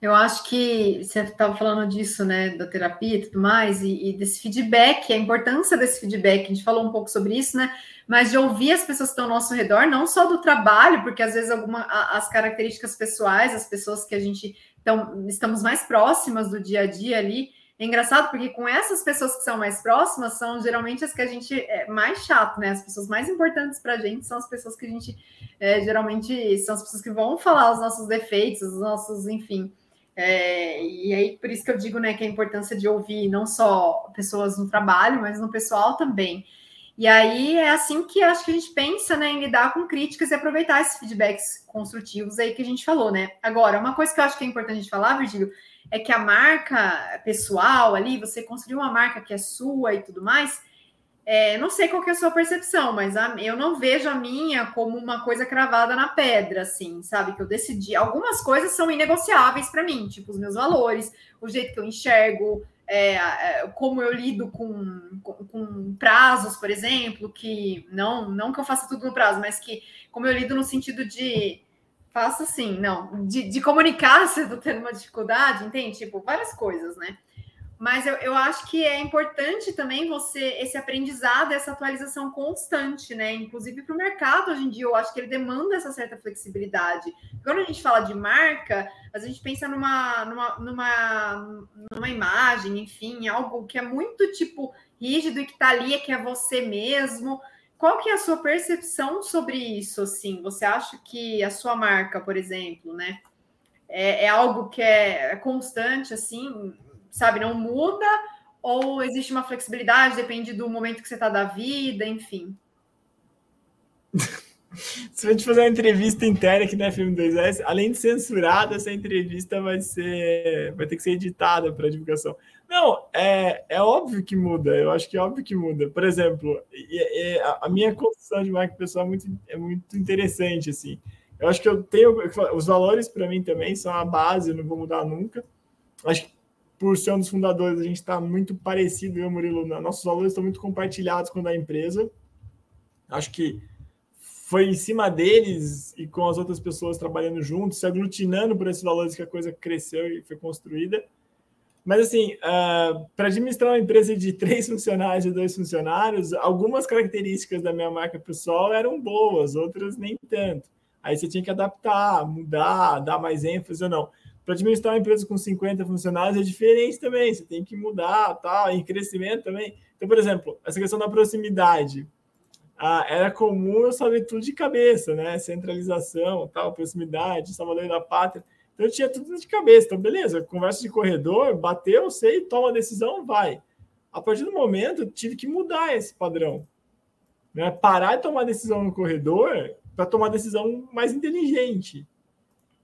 Eu acho que você estava falando disso, né, da terapia e tudo mais, e, e, desse feedback, a importância desse feedback, a gente falou um pouco sobre isso, né, mas de ouvir as pessoas que estão ao nosso redor, não só do trabalho, porque às vezes alguma, as características pessoais, as pessoas que a gente então, estamos mais próximas do dia a dia ali, é engraçado porque com essas pessoas que são mais próximas, são geralmente as que a gente é mais chato, né, as pessoas mais importantes para a gente são as pessoas que a gente, é, geralmente, são as pessoas que vão falar os nossos defeitos, os nossos, enfim, é, e aí, por isso que eu digo né, que a importância de ouvir não só pessoas no trabalho, mas no pessoal também. E aí é assim que acho que a gente pensa né, em lidar com críticas e aproveitar esses feedbacks construtivos aí que a gente falou, né? Agora, uma coisa que eu acho que é importante a gente falar, Virgílio, é que a marca pessoal ali, você construiu uma marca que é sua e tudo mais, é, não sei qual é a sua percepção, mas a, eu não vejo a minha como uma coisa cravada na pedra, assim, sabe? Que eu decidi. Algumas coisas são inegociáveis para mim, tipo os meus valores, o jeito que eu enxergo, é, é, como eu lido com, com, com, prazos, por exemplo, que não, não que eu faça tudo no prazo, mas que como eu lido no sentido de faço assim, não, de, de comunicar se eu tô tendo uma dificuldade, entende? Tipo, várias coisas, né? Mas eu, eu acho que é importante também você, esse aprendizado, essa atualização constante, né? Inclusive para o mercado hoje em dia, eu acho que ele demanda essa certa flexibilidade. Quando a gente fala de marca, a gente pensa numa, numa, numa, numa imagem, enfim, algo que é muito tipo rígido e que está ali, é que é você mesmo. Qual que é a sua percepção sobre isso? Assim, você acha que a sua marca, por exemplo, né, é, é algo que é constante, assim? sabe, não muda, ou existe uma flexibilidade, depende do momento que você está da vida, enfim? Se a gente fazer uma entrevista interna aqui na FM2S, além de censurada, essa entrevista vai ser, vai ter que ser editada para divulgação. Não, é, é óbvio que muda. Eu acho que é óbvio que muda. Por exemplo, a minha construção de marca pessoal é muito, é muito interessante assim. Eu acho que eu tenho os valores para mim também são a base, eu não vou mudar nunca. Acho que por ser um dos fundadores, a gente está muito parecido, eu, Murilo. Nossos valores estão muito compartilhados com a da empresa. Acho que foi em cima deles e com as outras pessoas trabalhando juntos, se aglutinando por esses valores que a coisa cresceu e foi construída. Mas, assim, uh, ah, para administrar uma empresa de três funcionários e dois funcionários, algumas características da minha marca pessoal eram boas, outras nem tanto. Aí você tinha que adaptar, mudar, dar mais ênfase ou não. Para administrar uma empresa com 50 funcionários é diferente também, você tem que mudar, tal, em crescimento também. Então, por exemplo, essa questão da proximidade ah, era comum eu saber tudo de cabeça, né? Centralização, tal, proximidade, salvador da pátria. Então eu tinha tudo de cabeça. Então, beleza, conversa de corredor, bateu, sei, toma a decisão, vai. A partir do momento, eu tive que mudar esse padrão. Né? Parar de tomar decisão no corredor para tomar decisão mais inteligente.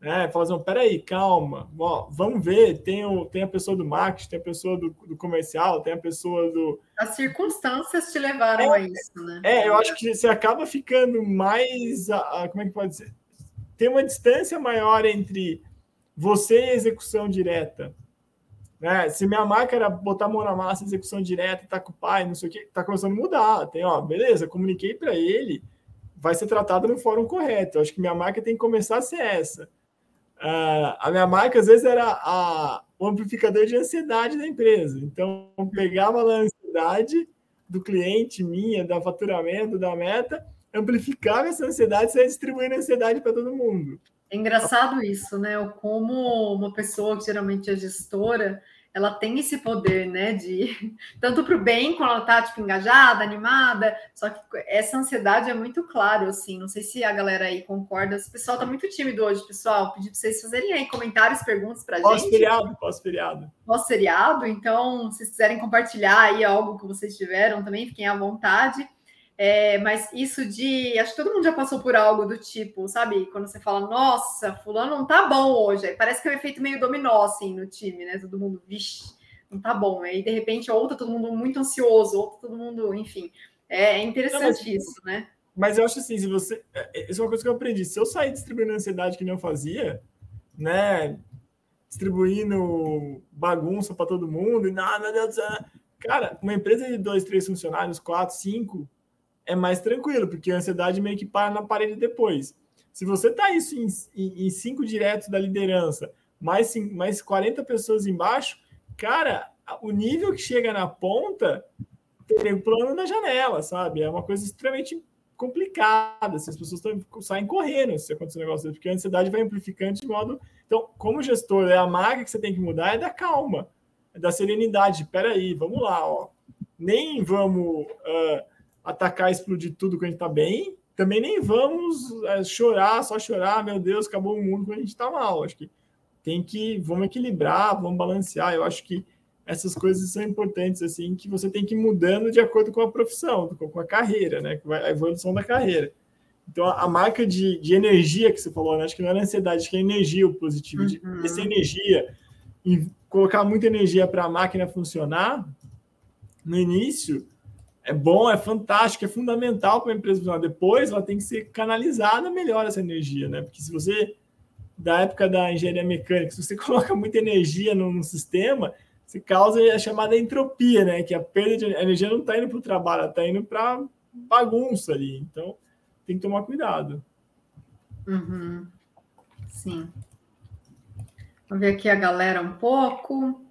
É, falar assim, peraí, calma, ó, vamos ver, tem, o, tem a pessoa do marketing, tem a pessoa do, do comercial, tem a pessoa do... As circunstâncias te levaram é, a isso, né? É, eu acho que você acaba ficando mais, a, a, como é que pode ser? Tem uma distância maior entre você e a execução direta. Né? Se minha marca era botar a mão na massa, execução direta, tá com o pai, não sei o que, tá começando a mudar. Tem, ó, beleza, comuniquei para ele, vai ser tratado no fórum correto. Eu acho que minha marca tem que começar a ser essa Uh, a minha marca, às vezes, era a, o amplificador de ansiedade da empresa. Então, pegava a ansiedade do cliente, minha, da faturamento, da meta, amplificava essa ansiedade e saia distribuindo a ansiedade para todo mundo. É engraçado isso, né? Como uma pessoa que geralmente é gestora, ela tem esse poder, né, de tanto para o bem, quando ela tá tipo engajada, animada, só que essa ansiedade é muito claro, assim, não sei se a galera aí concorda, o pessoal tá muito tímido hoje, pessoal, pedi para vocês fazerem aí comentários, perguntas para gente. Pós-feriado, pós-feriado. Pós-feriado, então, se vocês quiserem compartilhar aí algo que vocês tiveram também, fiquem à vontade. É, mas isso de. Acho que todo mundo já passou por algo do tipo, sabe? Quando você fala, nossa, fulano não tá bom hoje. Parece que é um efeito meio dominó, assim, no time, né? Todo mundo, vixe, não tá bom. Aí, de repente, ou tá todo mundo muito ansioso, ou tá todo mundo, enfim. É, é interessante não, isso, né? Mas eu acho assim, se você. É, é, isso é uma coisa que eu aprendi. Se eu sair distribuindo ansiedade que nem eu fazia, né? Distribuindo bagunça para todo mundo e nada, nada, cara, uma empresa de dois, três funcionários, quatro, cinco é mais tranquilo, porque a ansiedade meio que para na parede depois. Se você tá isso em, em, em cinco diretos da liderança, mais, mais 40 pessoas embaixo, cara, o nível que chega na ponta tem o plano da janela, sabe? É uma coisa extremamente complicada. Se as pessoas tão, saem correndo se acontecer um negócio porque a ansiedade vai amplificando de modo. Então, como gestor, é a marca que você tem que mudar é da calma, é da serenidade. Peraí, vamos lá, ó. Nem vamos. Uh, atacar, explodir tudo quando a gente está bem. Também nem vamos é, chorar, só chorar, meu Deus, acabou o mundo quando a gente está mal. Acho que tem que, vamos equilibrar, vamos balancear. Eu acho que essas coisas são importantes, assim, que você tem que ir mudando de acordo com a profissão, com a carreira, né? Com a evolução da carreira. Então, a marca de, de energia que você falou, né? acho que não é ansiedade, acho que é energia o positivo, de uhum. essa energia e colocar muita energia para a máquina funcionar no início, é bom, é fantástico, é fundamental para a empresa funcionar. Depois ela tem que ser canalizada melhor essa energia, né? Porque se você, da época da engenharia mecânica, se você coloca muita energia no sistema, se causa a chamada entropia, né? Que a perda de a energia não está indo para o trabalho, está indo para bagunça ali. Então tem que tomar cuidado. Uhum. Sim. Vamos ver aqui a galera um pouco.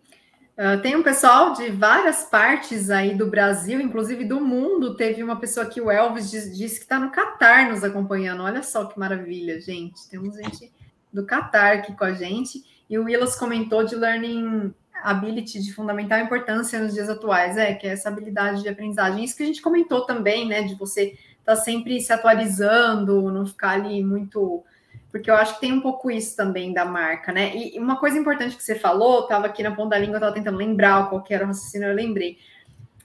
Uh, tem um pessoal de várias partes aí do Brasil, inclusive do mundo. Teve uma pessoa aqui, o Elvis, disse que está no Catar nos acompanhando. Olha só que maravilha, gente. Temos gente do Catar aqui com a gente. E o Willis comentou de learning ability de fundamental importância nos dias atuais, é que é essa habilidade de aprendizagem. Isso que a gente comentou também, né? De você estar tá sempre se atualizando, não ficar ali muito porque eu acho que tem um pouco isso também da marca, né? E uma coisa importante que você falou, estava aqui na ponta da língua, eu estava tentando lembrar qual que era o raciocínio, eu lembrei.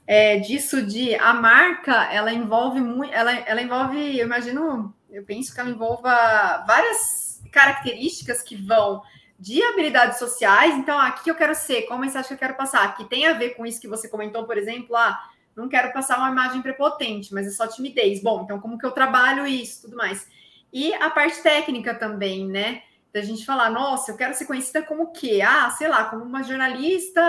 É, disso de a marca, ela envolve muito, ela, ela envolve, eu imagino, eu penso que ela envolva várias características que vão de habilidades sociais. Então, aqui ah, eu quero ser, qual mensagem que eu quero passar? Que tem a ver com isso que você comentou, por exemplo, ah, não quero passar uma imagem prepotente, mas é só timidez. Bom, então como que eu trabalho isso, tudo mais. E a parte técnica também, né? Da gente falar, nossa, eu quero ser conhecida como quê? Ah, sei lá, como uma jornalista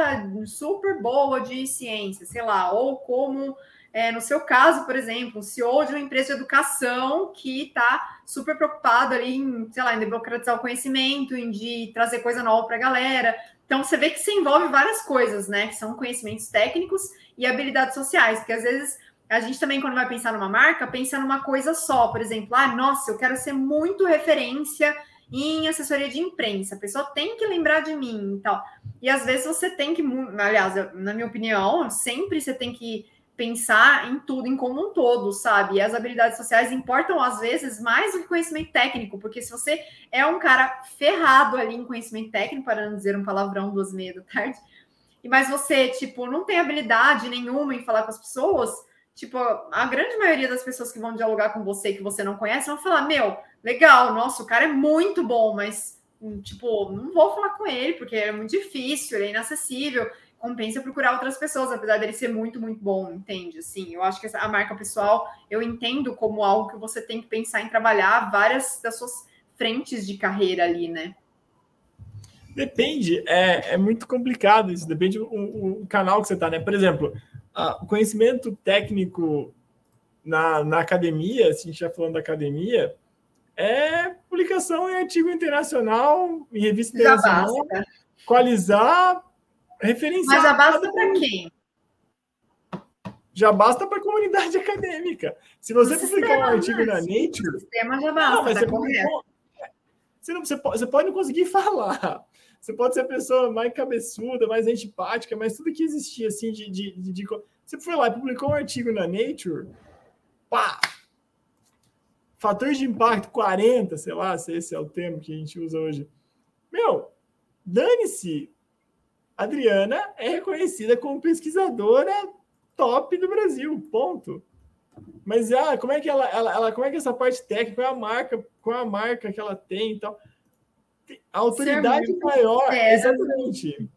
super boa de ciência, sei lá, ou como, é, no seu caso, por exemplo, um CEO de uma empresa de educação que está super preocupado ali em, sei lá, em democratizar o conhecimento, em de trazer coisa nova para a galera. Então, você vê que se envolve várias coisas, né? Que são conhecimentos técnicos e habilidades sociais, porque às vezes a gente também, quando vai pensar numa marca, pensa numa coisa só. Por exemplo, ah, nossa, eu quero ser muito referência em assessoria de imprensa. A pessoa tem que lembrar de mim e tal. E às vezes você tem que, aliás, na minha opinião, sempre você tem que pensar em tudo em como um todo, sabe? E as habilidades sociais importam às vezes mais do que conhecimento técnico, porque se você é um cara ferrado ali em conhecimento técnico, para não dizer um palavrão duas meia da tarde, mas você, tipo, não tem habilidade nenhuma em falar com as pessoas, tipo, a grande maioria das pessoas que vão dialogar com você que você não conhece vão falar: Meu, legal, nossa, o cara é muito bom, mas, hum, tipo, não vou falar com ele porque é muito difícil, ele é inacessível. Compensa procurar outras pessoas, apesar dele ser muito, muito bom, entende? Assim, eu acho que a marca pessoal eu entendo como algo que você tem que pensar em trabalhar várias das suas frentes de carreira ali, né? Depende, é, é muito complicado isso, depende do o canal que você está, né? Por exemplo, ah, o conhecimento técnico na, na academia, se a gente já falando da academia, é publicação em artigo internacional, em revista já internacional, basta. equalizar, referenciar. Mas já basta para quem? Já basta para a comunidade acadêmica. Se você publicar um artigo na Nature. O sistema já basta. Não, mas tá você, publicou, você, não, você, pode, você pode não conseguir falar. Você pode ser a pessoa mais cabeçuda, mais antipática, mas tudo que existia assim de, de, de, de... Você foi lá e publicou um artigo na Nature, pá! Fator de impacto 40, sei lá, se esse é o termo que a gente usa hoje. Meu, dane-se! Adriana é reconhecida como pesquisadora top do Brasil, ponto. Mas ah, como é que ela, ela, ela como é que essa parte técnica, qual é a marca, qual é a marca que ela tem e tal? A autoridade maior, é, exatamente.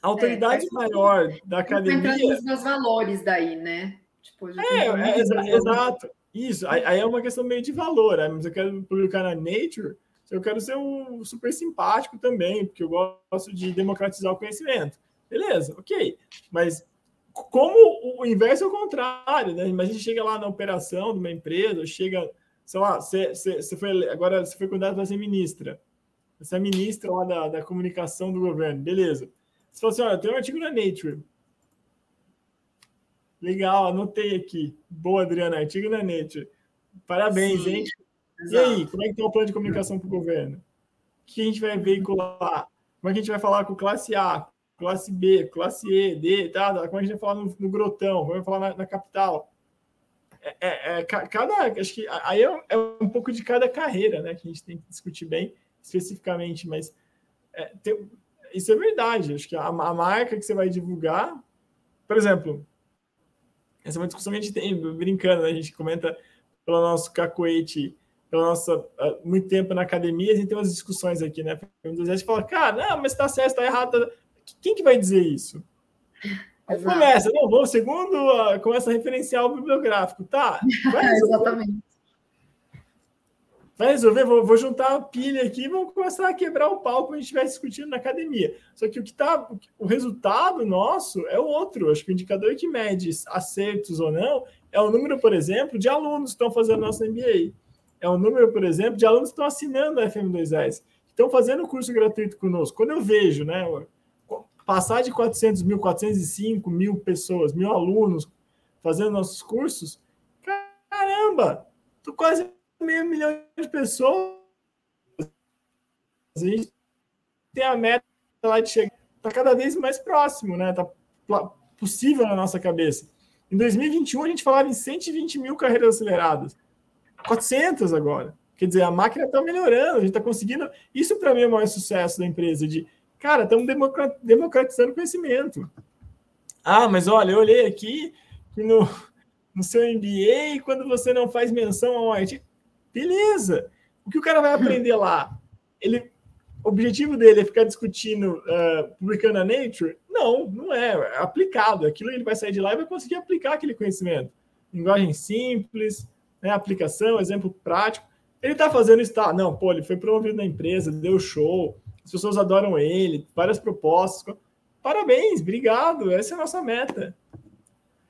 A autoridade é, maior da academia. os meus valores daí, né? Tipo, é, é exa exato. Isso. Aí é uma questão meio de valor. Né? Mas eu quero publicar na Nature, eu quero ser um super simpático também, porque eu gosto de democratizar o conhecimento. Beleza, ok. Mas como o inverso é o contrário, né? Mas a gente chega lá na operação de uma empresa, chega, sei lá, você foi agora você foi convidado para ser ministra. Você é ministra lá da, da comunicação do governo, beleza. Você falou assim: olha, tem um artigo na Nature. Legal, anotei aqui. Boa, Adriana, artigo na Nature. Parabéns, Sim, hein? Exato. E aí, como é que está o plano de comunicação para o governo? O que a gente vai veicular? Como é que a gente vai falar com classe A, classe B, classe E, D, tá? Como é que a gente vai falar no, no Grotão? Como é vai falar na, na capital? É, é, é, cada, acho que aí é, é, um pouco de cada carreira, né? Que a gente tem que discutir bem especificamente, mas é, tem, isso é verdade. Acho que a, a, marca que você vai divulgar, por exemplo, essa é uma discussão que a gente tem, brincando, né? a gente comenta pelo nosso cacoete, pela nossa uh, muito tempo na academia, a gente tem umas discussões aqui, né? Muitas vezes fala, cara, não, mas está certo, está errado. Tá... Quem que vai dizer isso? Aí começa, não, vou segundo uh, começa a referenciar o bibliográfico, tá? Exatamente vai resolver, vou, vou, juntar a pilha aqui e vamos começar a quebrar o pau quando a gente estiver discutindo na academia. Só que o que tá, o resultado nosso é outro. Acho que o indicador que mede acertos ou não é o número, por exemplo, de alunos que estão fazendo nosso MBA. É o número, por exemplo, de alunos que estão assinando a FM2S, que estão fazendo o curso gratuito conosco. Quando eu vejo, né, passar de 400 mil, 405 mil pessoas, mil alunos fazendo nossos cursos, caramba, tô quase meio milhão de pessoas. A gente tem a meta lá de chegar, está cada vez mais próximo, né? Está possível na nossa cabeça. Em 2021, a gente falava em 120 mil carreiras aceleradas. 400 agora. Quer dizer, a máquina está melhorando, a gente está conseguindo. Isso para mim é o maior sucesso da empresa, de cara, estamos democratizando conhecimento. Ah, mas olha, eu olhei aqui que no, no seu MBA, quando você não faz menção ao artigo, beleza. O que o cara vai aprender lá? Ele, o objetivo dele é ficar discutindo, uh, publicando a Nature? Não, não é. É aplicado. Aquilo ele vai sair de lá e vai conseguir aplicar aquele conhecimento. Linguagem simples, né, aplicação, exemplo prático. Ele está fazendo isso, tá? Não, pô, ele foi promovido na empresa, deu show, as pessoas adoram ele, várias propostas. Parabéns, obrigado, essa é a nossa meta.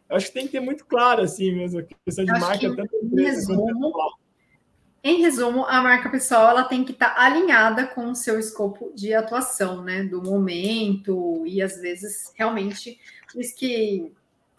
Eu acho que tem que ter muito claro, assim, mesmo, a questão de marca, tanto empresa resumo, quanto Em resumo, a marca pessoal ela tem que estar tá alinhada com o seu escopo de atuação, né? Do momento, e às vezes, realmente, por isso que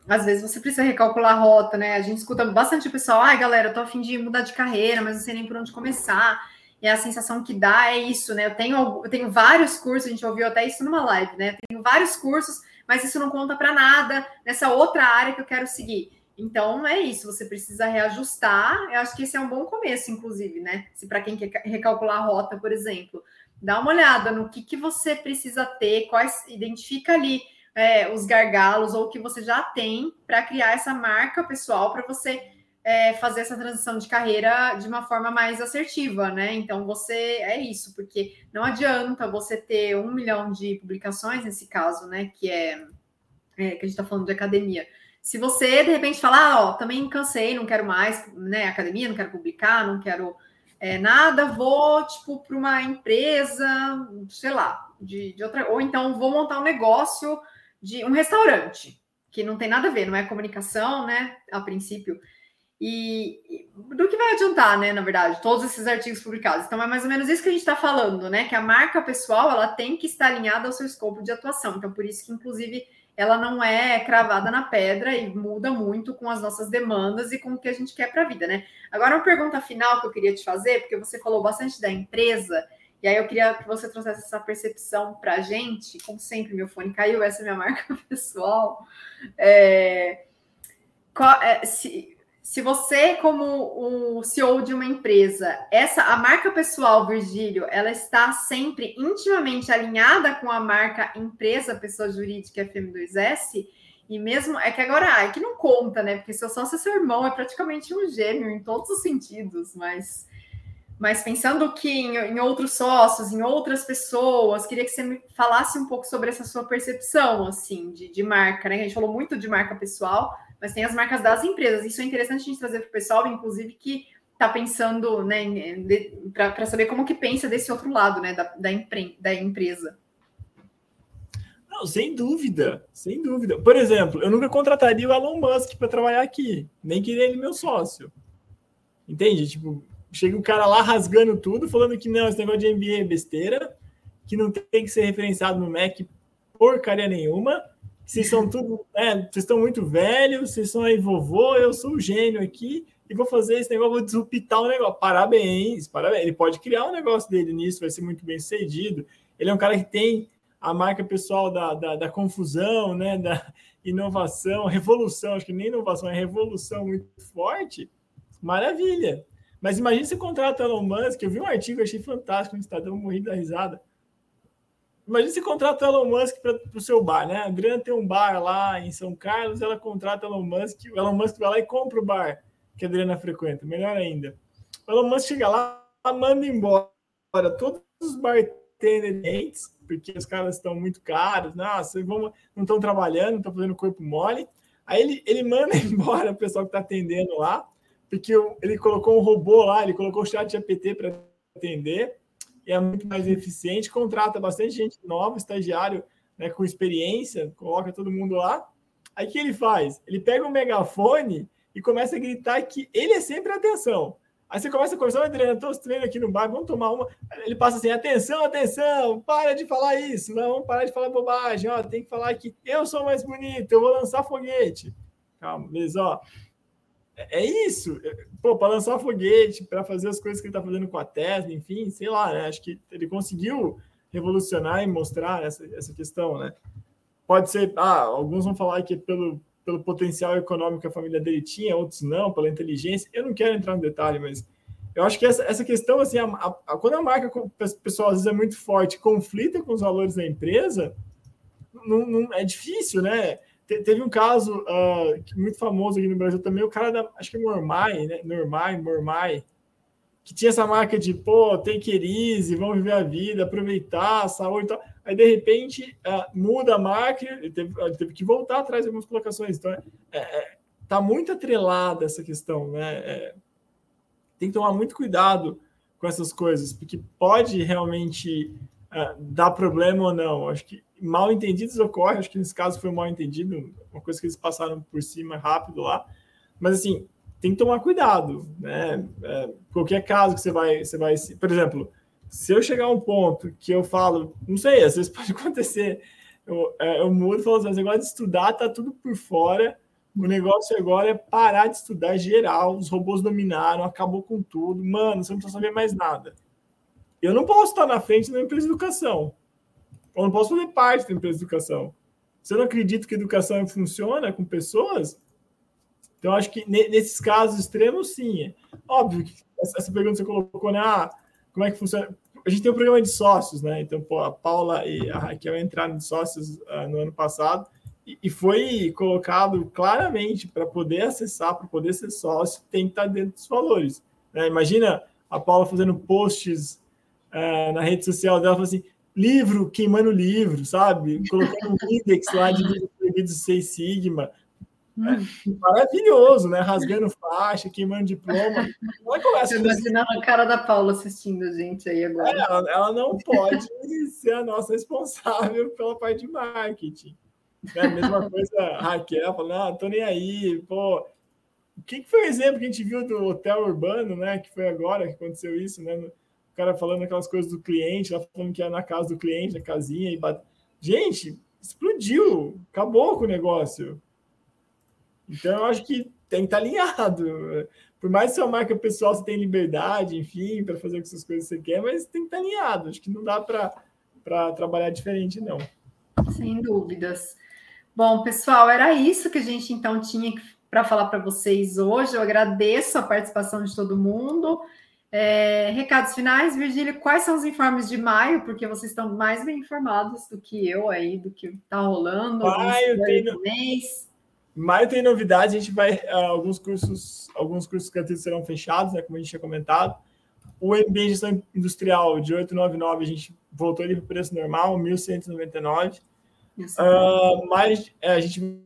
às vezes você precisa recalcular a rota, né? A gente escuta bastante o pessoal, ai galera, eu tô a fim de mudar de carreira, mas não sei nem por onde começar. E a sensação que dá é isso, né? Eu tenho, eu tenho vários cursos, a gente ouviu até isso numa live, né? tenho vários cursos, mas isso não conta para nada nessa outra área que eu quero seguir. Então é isso, você precisa reajustar. Eu acho que esse é um bom começo, inclusive, né? Se para quem quer recalcular a rota, por exemplo, dá uma olhada no que, que você precisa ter, quais identifica ali é, os gargalos ou o que você já tem para criar essa marca pessoal para você é, fazer essa transição de carreira de uma forma mais assertiva, né? Então você é isso, porque não adianta você ter um milhão de publicações nesse caso, né? Que é, é que a gente está falando de academia. Se você de repente falar, ah, ó, também cansei, não quero mais, né? Academia, não quero publicar, não quero é, nada, vou tipo para uma empresa, sei lá, de, de outra, ou então vou montar um negócio de um restaurante, que não tem nada a ver, não é comunicação, né? A princípio. E, e, do que vai adiantar, né? Na verdade, todos esses artigos publicados. Então, é mais ou menos isso que a gente está falando, né? Que a marca pessoal ela tem que estar alinhada ao seu escopo de atuação. Então, por isso que, inclusive, ela não é cravada na pedra e muda muito com as nossas demandas e com o que a gente quer para a vida, né? Agora, uma pergunta final que eu queria te fazer, porque você falou bastante da empresa e aí eu queria que você trouxesse essa percepção para a gente. Como sempre, meu fone caiu, essa é minha marca pessoal. É, qual, é, se, se você, como o CEO de uma empresa, essa a marca pessoal, Virgílio, ela está sempre intimamente alinhada com a marca empresa, pessoa jurídica FM2S, e mesmo é que agora é que não conta, né? Porque seu sócio é seu irmão, é praticamente um gêmeo em todos os sentidos, mas mas pensando que em, em, outros sócios, em outras pessoas, queria que você me falasse um pouco sobre essa sua percepção, assim, de, de marca, né? A gente falou muito de marca pessoal, mas tem as marcas das empresas. Isso é interessante a gente trazer para o pessoal, inclusive, que está pensando, né, para saber como que pensa desse outro lado, né, da, da, empre, da empresa. Não, sem dúvida, sem dúvida. Por exemplo, eu nunca contrataria o Elon Musk para trabalhar aqui, nem queria ele meu sócio. Entende? Tipo, Chega o cara lá rasgando tudo, falando que não, esse negócio de MBA é besteira, que não tem que ser referenciado no MEC porcaria nenhuma. Vocês são tudo, né, vocês estão muito velhos, vocês são aí vovô, eu sou o gênio aqui e vou fazer esse negócio, vou desrupitar o negócio. Parabéns, parabéns. Ele pode criar um negócio dele nisso, vai ser muito bem sucedido. Ele é um cara que tem a marca pessoal da, da, da confusão, né, da inovação, revolução, acho que nem inovação, é revolução muito forte. Maravilha. Mas imagine se contrata Elon Musk. Eu vi um artigo, achei fantástico no Estadão, morri da risada. Imagina se contrata o Elon Musk para o seu bar, né? A Adriana tem um bar lá em São Carlos, ela contrata o Elon Musk, o Elon Musk vai lá e compra o bar que a Adriana frequenta, melhor ainda. O Elon Musk chega lá, manda embora todos os bartenders, porque os caras estão muito caros, nossa, vão, não estão trabalhando, não estão fazendo corpo mole. Aí ele, ele manda embora o pessoal que está atendendo lá, porque ele colocou um robô lá, ele colocou o chat GPT para atender, é muito mais eficiente, contrata bastante gente nova, estagiário né, com experiência, coloca todo mundo lá. Aí que ele faz? Ele pega um megafone e começa a gritar que ele é sempre atenção. Aí você começa a conversar, Adriano, estou treinando aqui no bar, vamos tomar uma. Ele passa assim: atenção, atenção, para de falar isso, não, parar de falar bobagem, ó, tem que falar que eu sou mais bonito, eu vou lançar foguete. Calma, beleza, ó é isso. Pô, para lançar foguete, para fazer as coisas que ele está fazendo com a Tesla, enfim, sei lá, né? Acho que ele conseguiu revolucionar e mostrar essa, essa questão, né? Pode ser, ah, alguns vão falar que é pelo, pelo potencial econômico que a família dele tinha, outros não, pela inteligência. Eu não quero entrar no detalhe, mas eu acho que essa, essa questão, assim, a, a, quando a marca pessoal às vezes é muito forte, conflita com os valores da empresa, não, não é difícil, né? Te, teve um caso uh, muito famoso aqui no Brasil também, o cara da, acho que é Mormai, né? Normai, Mormai, que tinha essa marca de, pô, tem que easy, vamos viver a vida, aproveitar a saúde e tal. Aí, de repente, uh, muda a marca, ele teve, ele teve, que voltar atrás de algumas colocações. Então, é, é, tá muito atrelada essa questão, né? É, tem que tomar muito cuidado com essas coisas, porque pode realmente uh, dar problema ou não. Acho que mal entendidos ocorrem, acho que nesse caso foi mal entendido, uma coisa que eles passaram por cima rápido lá. Mas, assim, tem que tomar cuidado, né? É, qualquer caso que você vai, você vai, por exemplo, se eu chegar a um ponto que eu falo, não sei, às vezes pode acontecer, eu, é, eu mudo e falo assim, negócio de estudar tá tudo por fora, o negócio agora é parar de estudar geral, os robôs dominaram, acabou com tudo, mano, você não precisa saber mais nada. Eu não posso estar na frente da empresa de educação, eu não posso fazer parte da empresa de educação. Se eu não acredito que educação funciona com pessoas, então acho que nesses casos extremos, sim. Óbvio que essa pergunta que você colocou, né? Ah, como é que funciona? A gente tem um programa de sócios, né? Então, pô, a Paula e a Raquel entraram de sócios uh, no ano passado e, foi colocado claramente para poder acessar, para poder ser sócio, tem que estar dentro dos valores. Né? Imagina a Paula fazendo posts uh, na rede social dela, falando assim, livro, queimando livro, sabe? Colocando um index lá de livros proibidos Seis Sigma, é maravilhoso, né? Rasgando faixa, queimando diploma. Ela começa imaginando a cara da Paula assistindo a gente aí agora. É, ela, ela, não pode ser a nossa responsável pela parte de marketing. É a mesma coisa, a Raquel falando, ah, tô nem aí, pô. O que, que foi o exemplo que a gente viu do hotel urbano, né? Que foi agora que aconteceu isso, né? O cara falando aquelas coisas do cliente, ela falando que ia na casa do cliente, na casinha, e bate... Gente, explodiu, acabou com o negócio. Então, eu acho que tem que estar alinhado. Por mais que sua marca pessoal você tem liberdade, enfim, para fazer essas coisas que você quer, mas tem que estar alinhado. Acho que não dá para trabalhar diferente, não. Sem dúvidas. Bom, pessoal, era isso que a gente então tinha para falar para vocês hoje. Eu agradeço a participação de todo mundo. É, recados finais, Virgílio, quais são os informes de maio? Porque vocês estão mais bem informados do que eu aí, do que está rolando. Maio tem no... mês. Maio tem novidade, a gente vai uh, alguns cursos, alguns cursos gratuitos serão fechados, né, como a gente tinha comentado. O MBA em Gestão Industrial de 899 a gente voltou ele para o preço normal, 1.199. Uh, mas é, a gente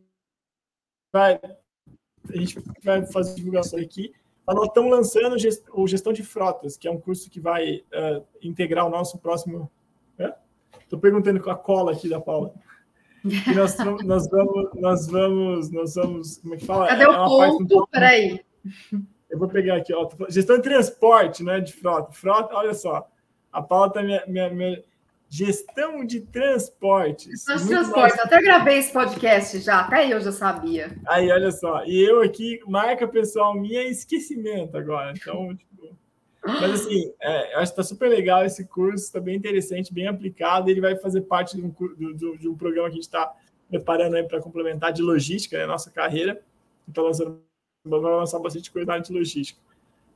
vai a gente vai fazer divulgação aqui. Nós estamos lançando o Gestão de Frotas, que é um curso que vai uh, integrar o nosso próximo. Estou perguntando com a cola aqui da Paula. E nós, nós, vamos, nós vamos, nós vamos, como é que fala? Cadê é o ponto? Peraí. Eu vou pegar aqui, ó. Gestão de transporte, né? De frota. Frota, olha só. A pauta minha, minha, minha gestão de transportes. Gestão de transporte. Mais... Até gravei esse podcast já, até eu já sabia. Aí, olha só. E eu aqui, marca pessoal minha, esquecimento agora. Então, tipo, mas assim, é, eu acho que está super legal esse curso, está bem interessante, bem aplicado. Ele vai fazer parte de um, do, de um programa que a gente está preparando para complementar de logística, né, nossa carreira. Então, lançando, vamos lançar bastante coisa na área de logística.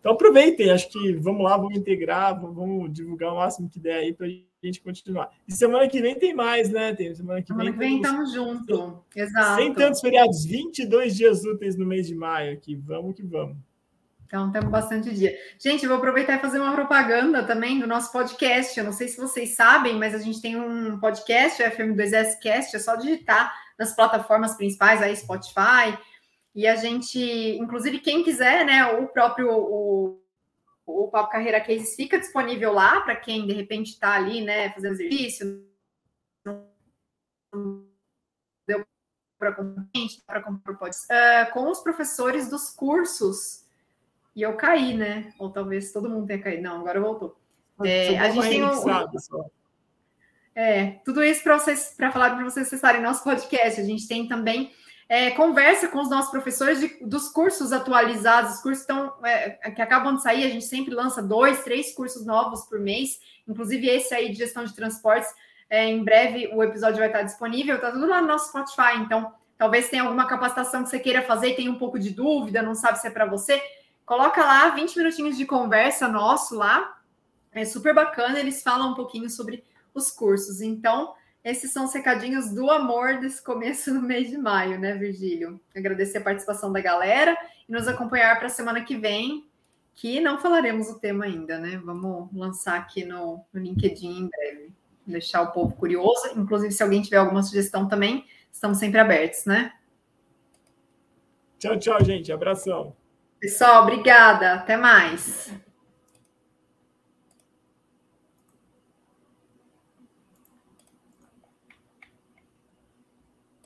Então, aproveitem, acho que vamos lá, vamos integrar, vamos divulgar o máximo que der aí para a gente continuar. E semana que vem tem mais, né? Tem, semana que semana vem, vem estamos juntos. Exato. Sem tantos feriados, 22 dias úteis no mês de maio aqui. Vamos que vamos. Então, temos bastante dia. Gente, vou aproveitar e fazer uma propaganda também do nosso podcast. Eu não sei se vocês sabem, mas a gente tem um podcast, o FM2S Cast, é só digitar nas plataformas principais, aí Spotify. E a gente, inclusive, quem quiser, né, o próprio o, o Papo Carreira Cases fica disponível lá para quem de repente está ali, né, fazendo exercício, deu para comprar, uh, com os professores dos cursos e eu caí, né? Ou talvez todo mundo tenha caído. Não, agora voltou. É, a gente tem um, é, tudo isso para vocês, para falar para vocês acessarem nosso podcast. A gente tem também é, conversa com os nossos professores de, dos cursos atualizados, os cursos estão, é, que acabam de sair. A gente sempre lança dois, três cursos novos por mês, inclusive esse aí de gestão de transportes. É, em breve o episódio vai estar disponível, tá tudo lá no nosso Spotify. Então, talvez tenha alguma capacitação que você queira fazer e tenha um pouco de dúvida, não sabe se é para você Coloca lá 20 minutinhos de conversa nosso lá. É super bacana, eles falam um pouquinho sobre os cursos. Então, esses são os recadinhos do amor desse começo do mês de maio, né, Virgílio? Agradecer a participação da galera e nos acompanhar para a semana que vem, que não falaremos o tema ainda, né? Vamos lançar aqui no, no LinkedIn em breve. Deixar o povo curioso. Inclusive, se alguém tiver alguma sugestão também, estamos sempre abertos, né? Tchau, tchau, gente. Abração. Pessoal, obrigada. Até mais.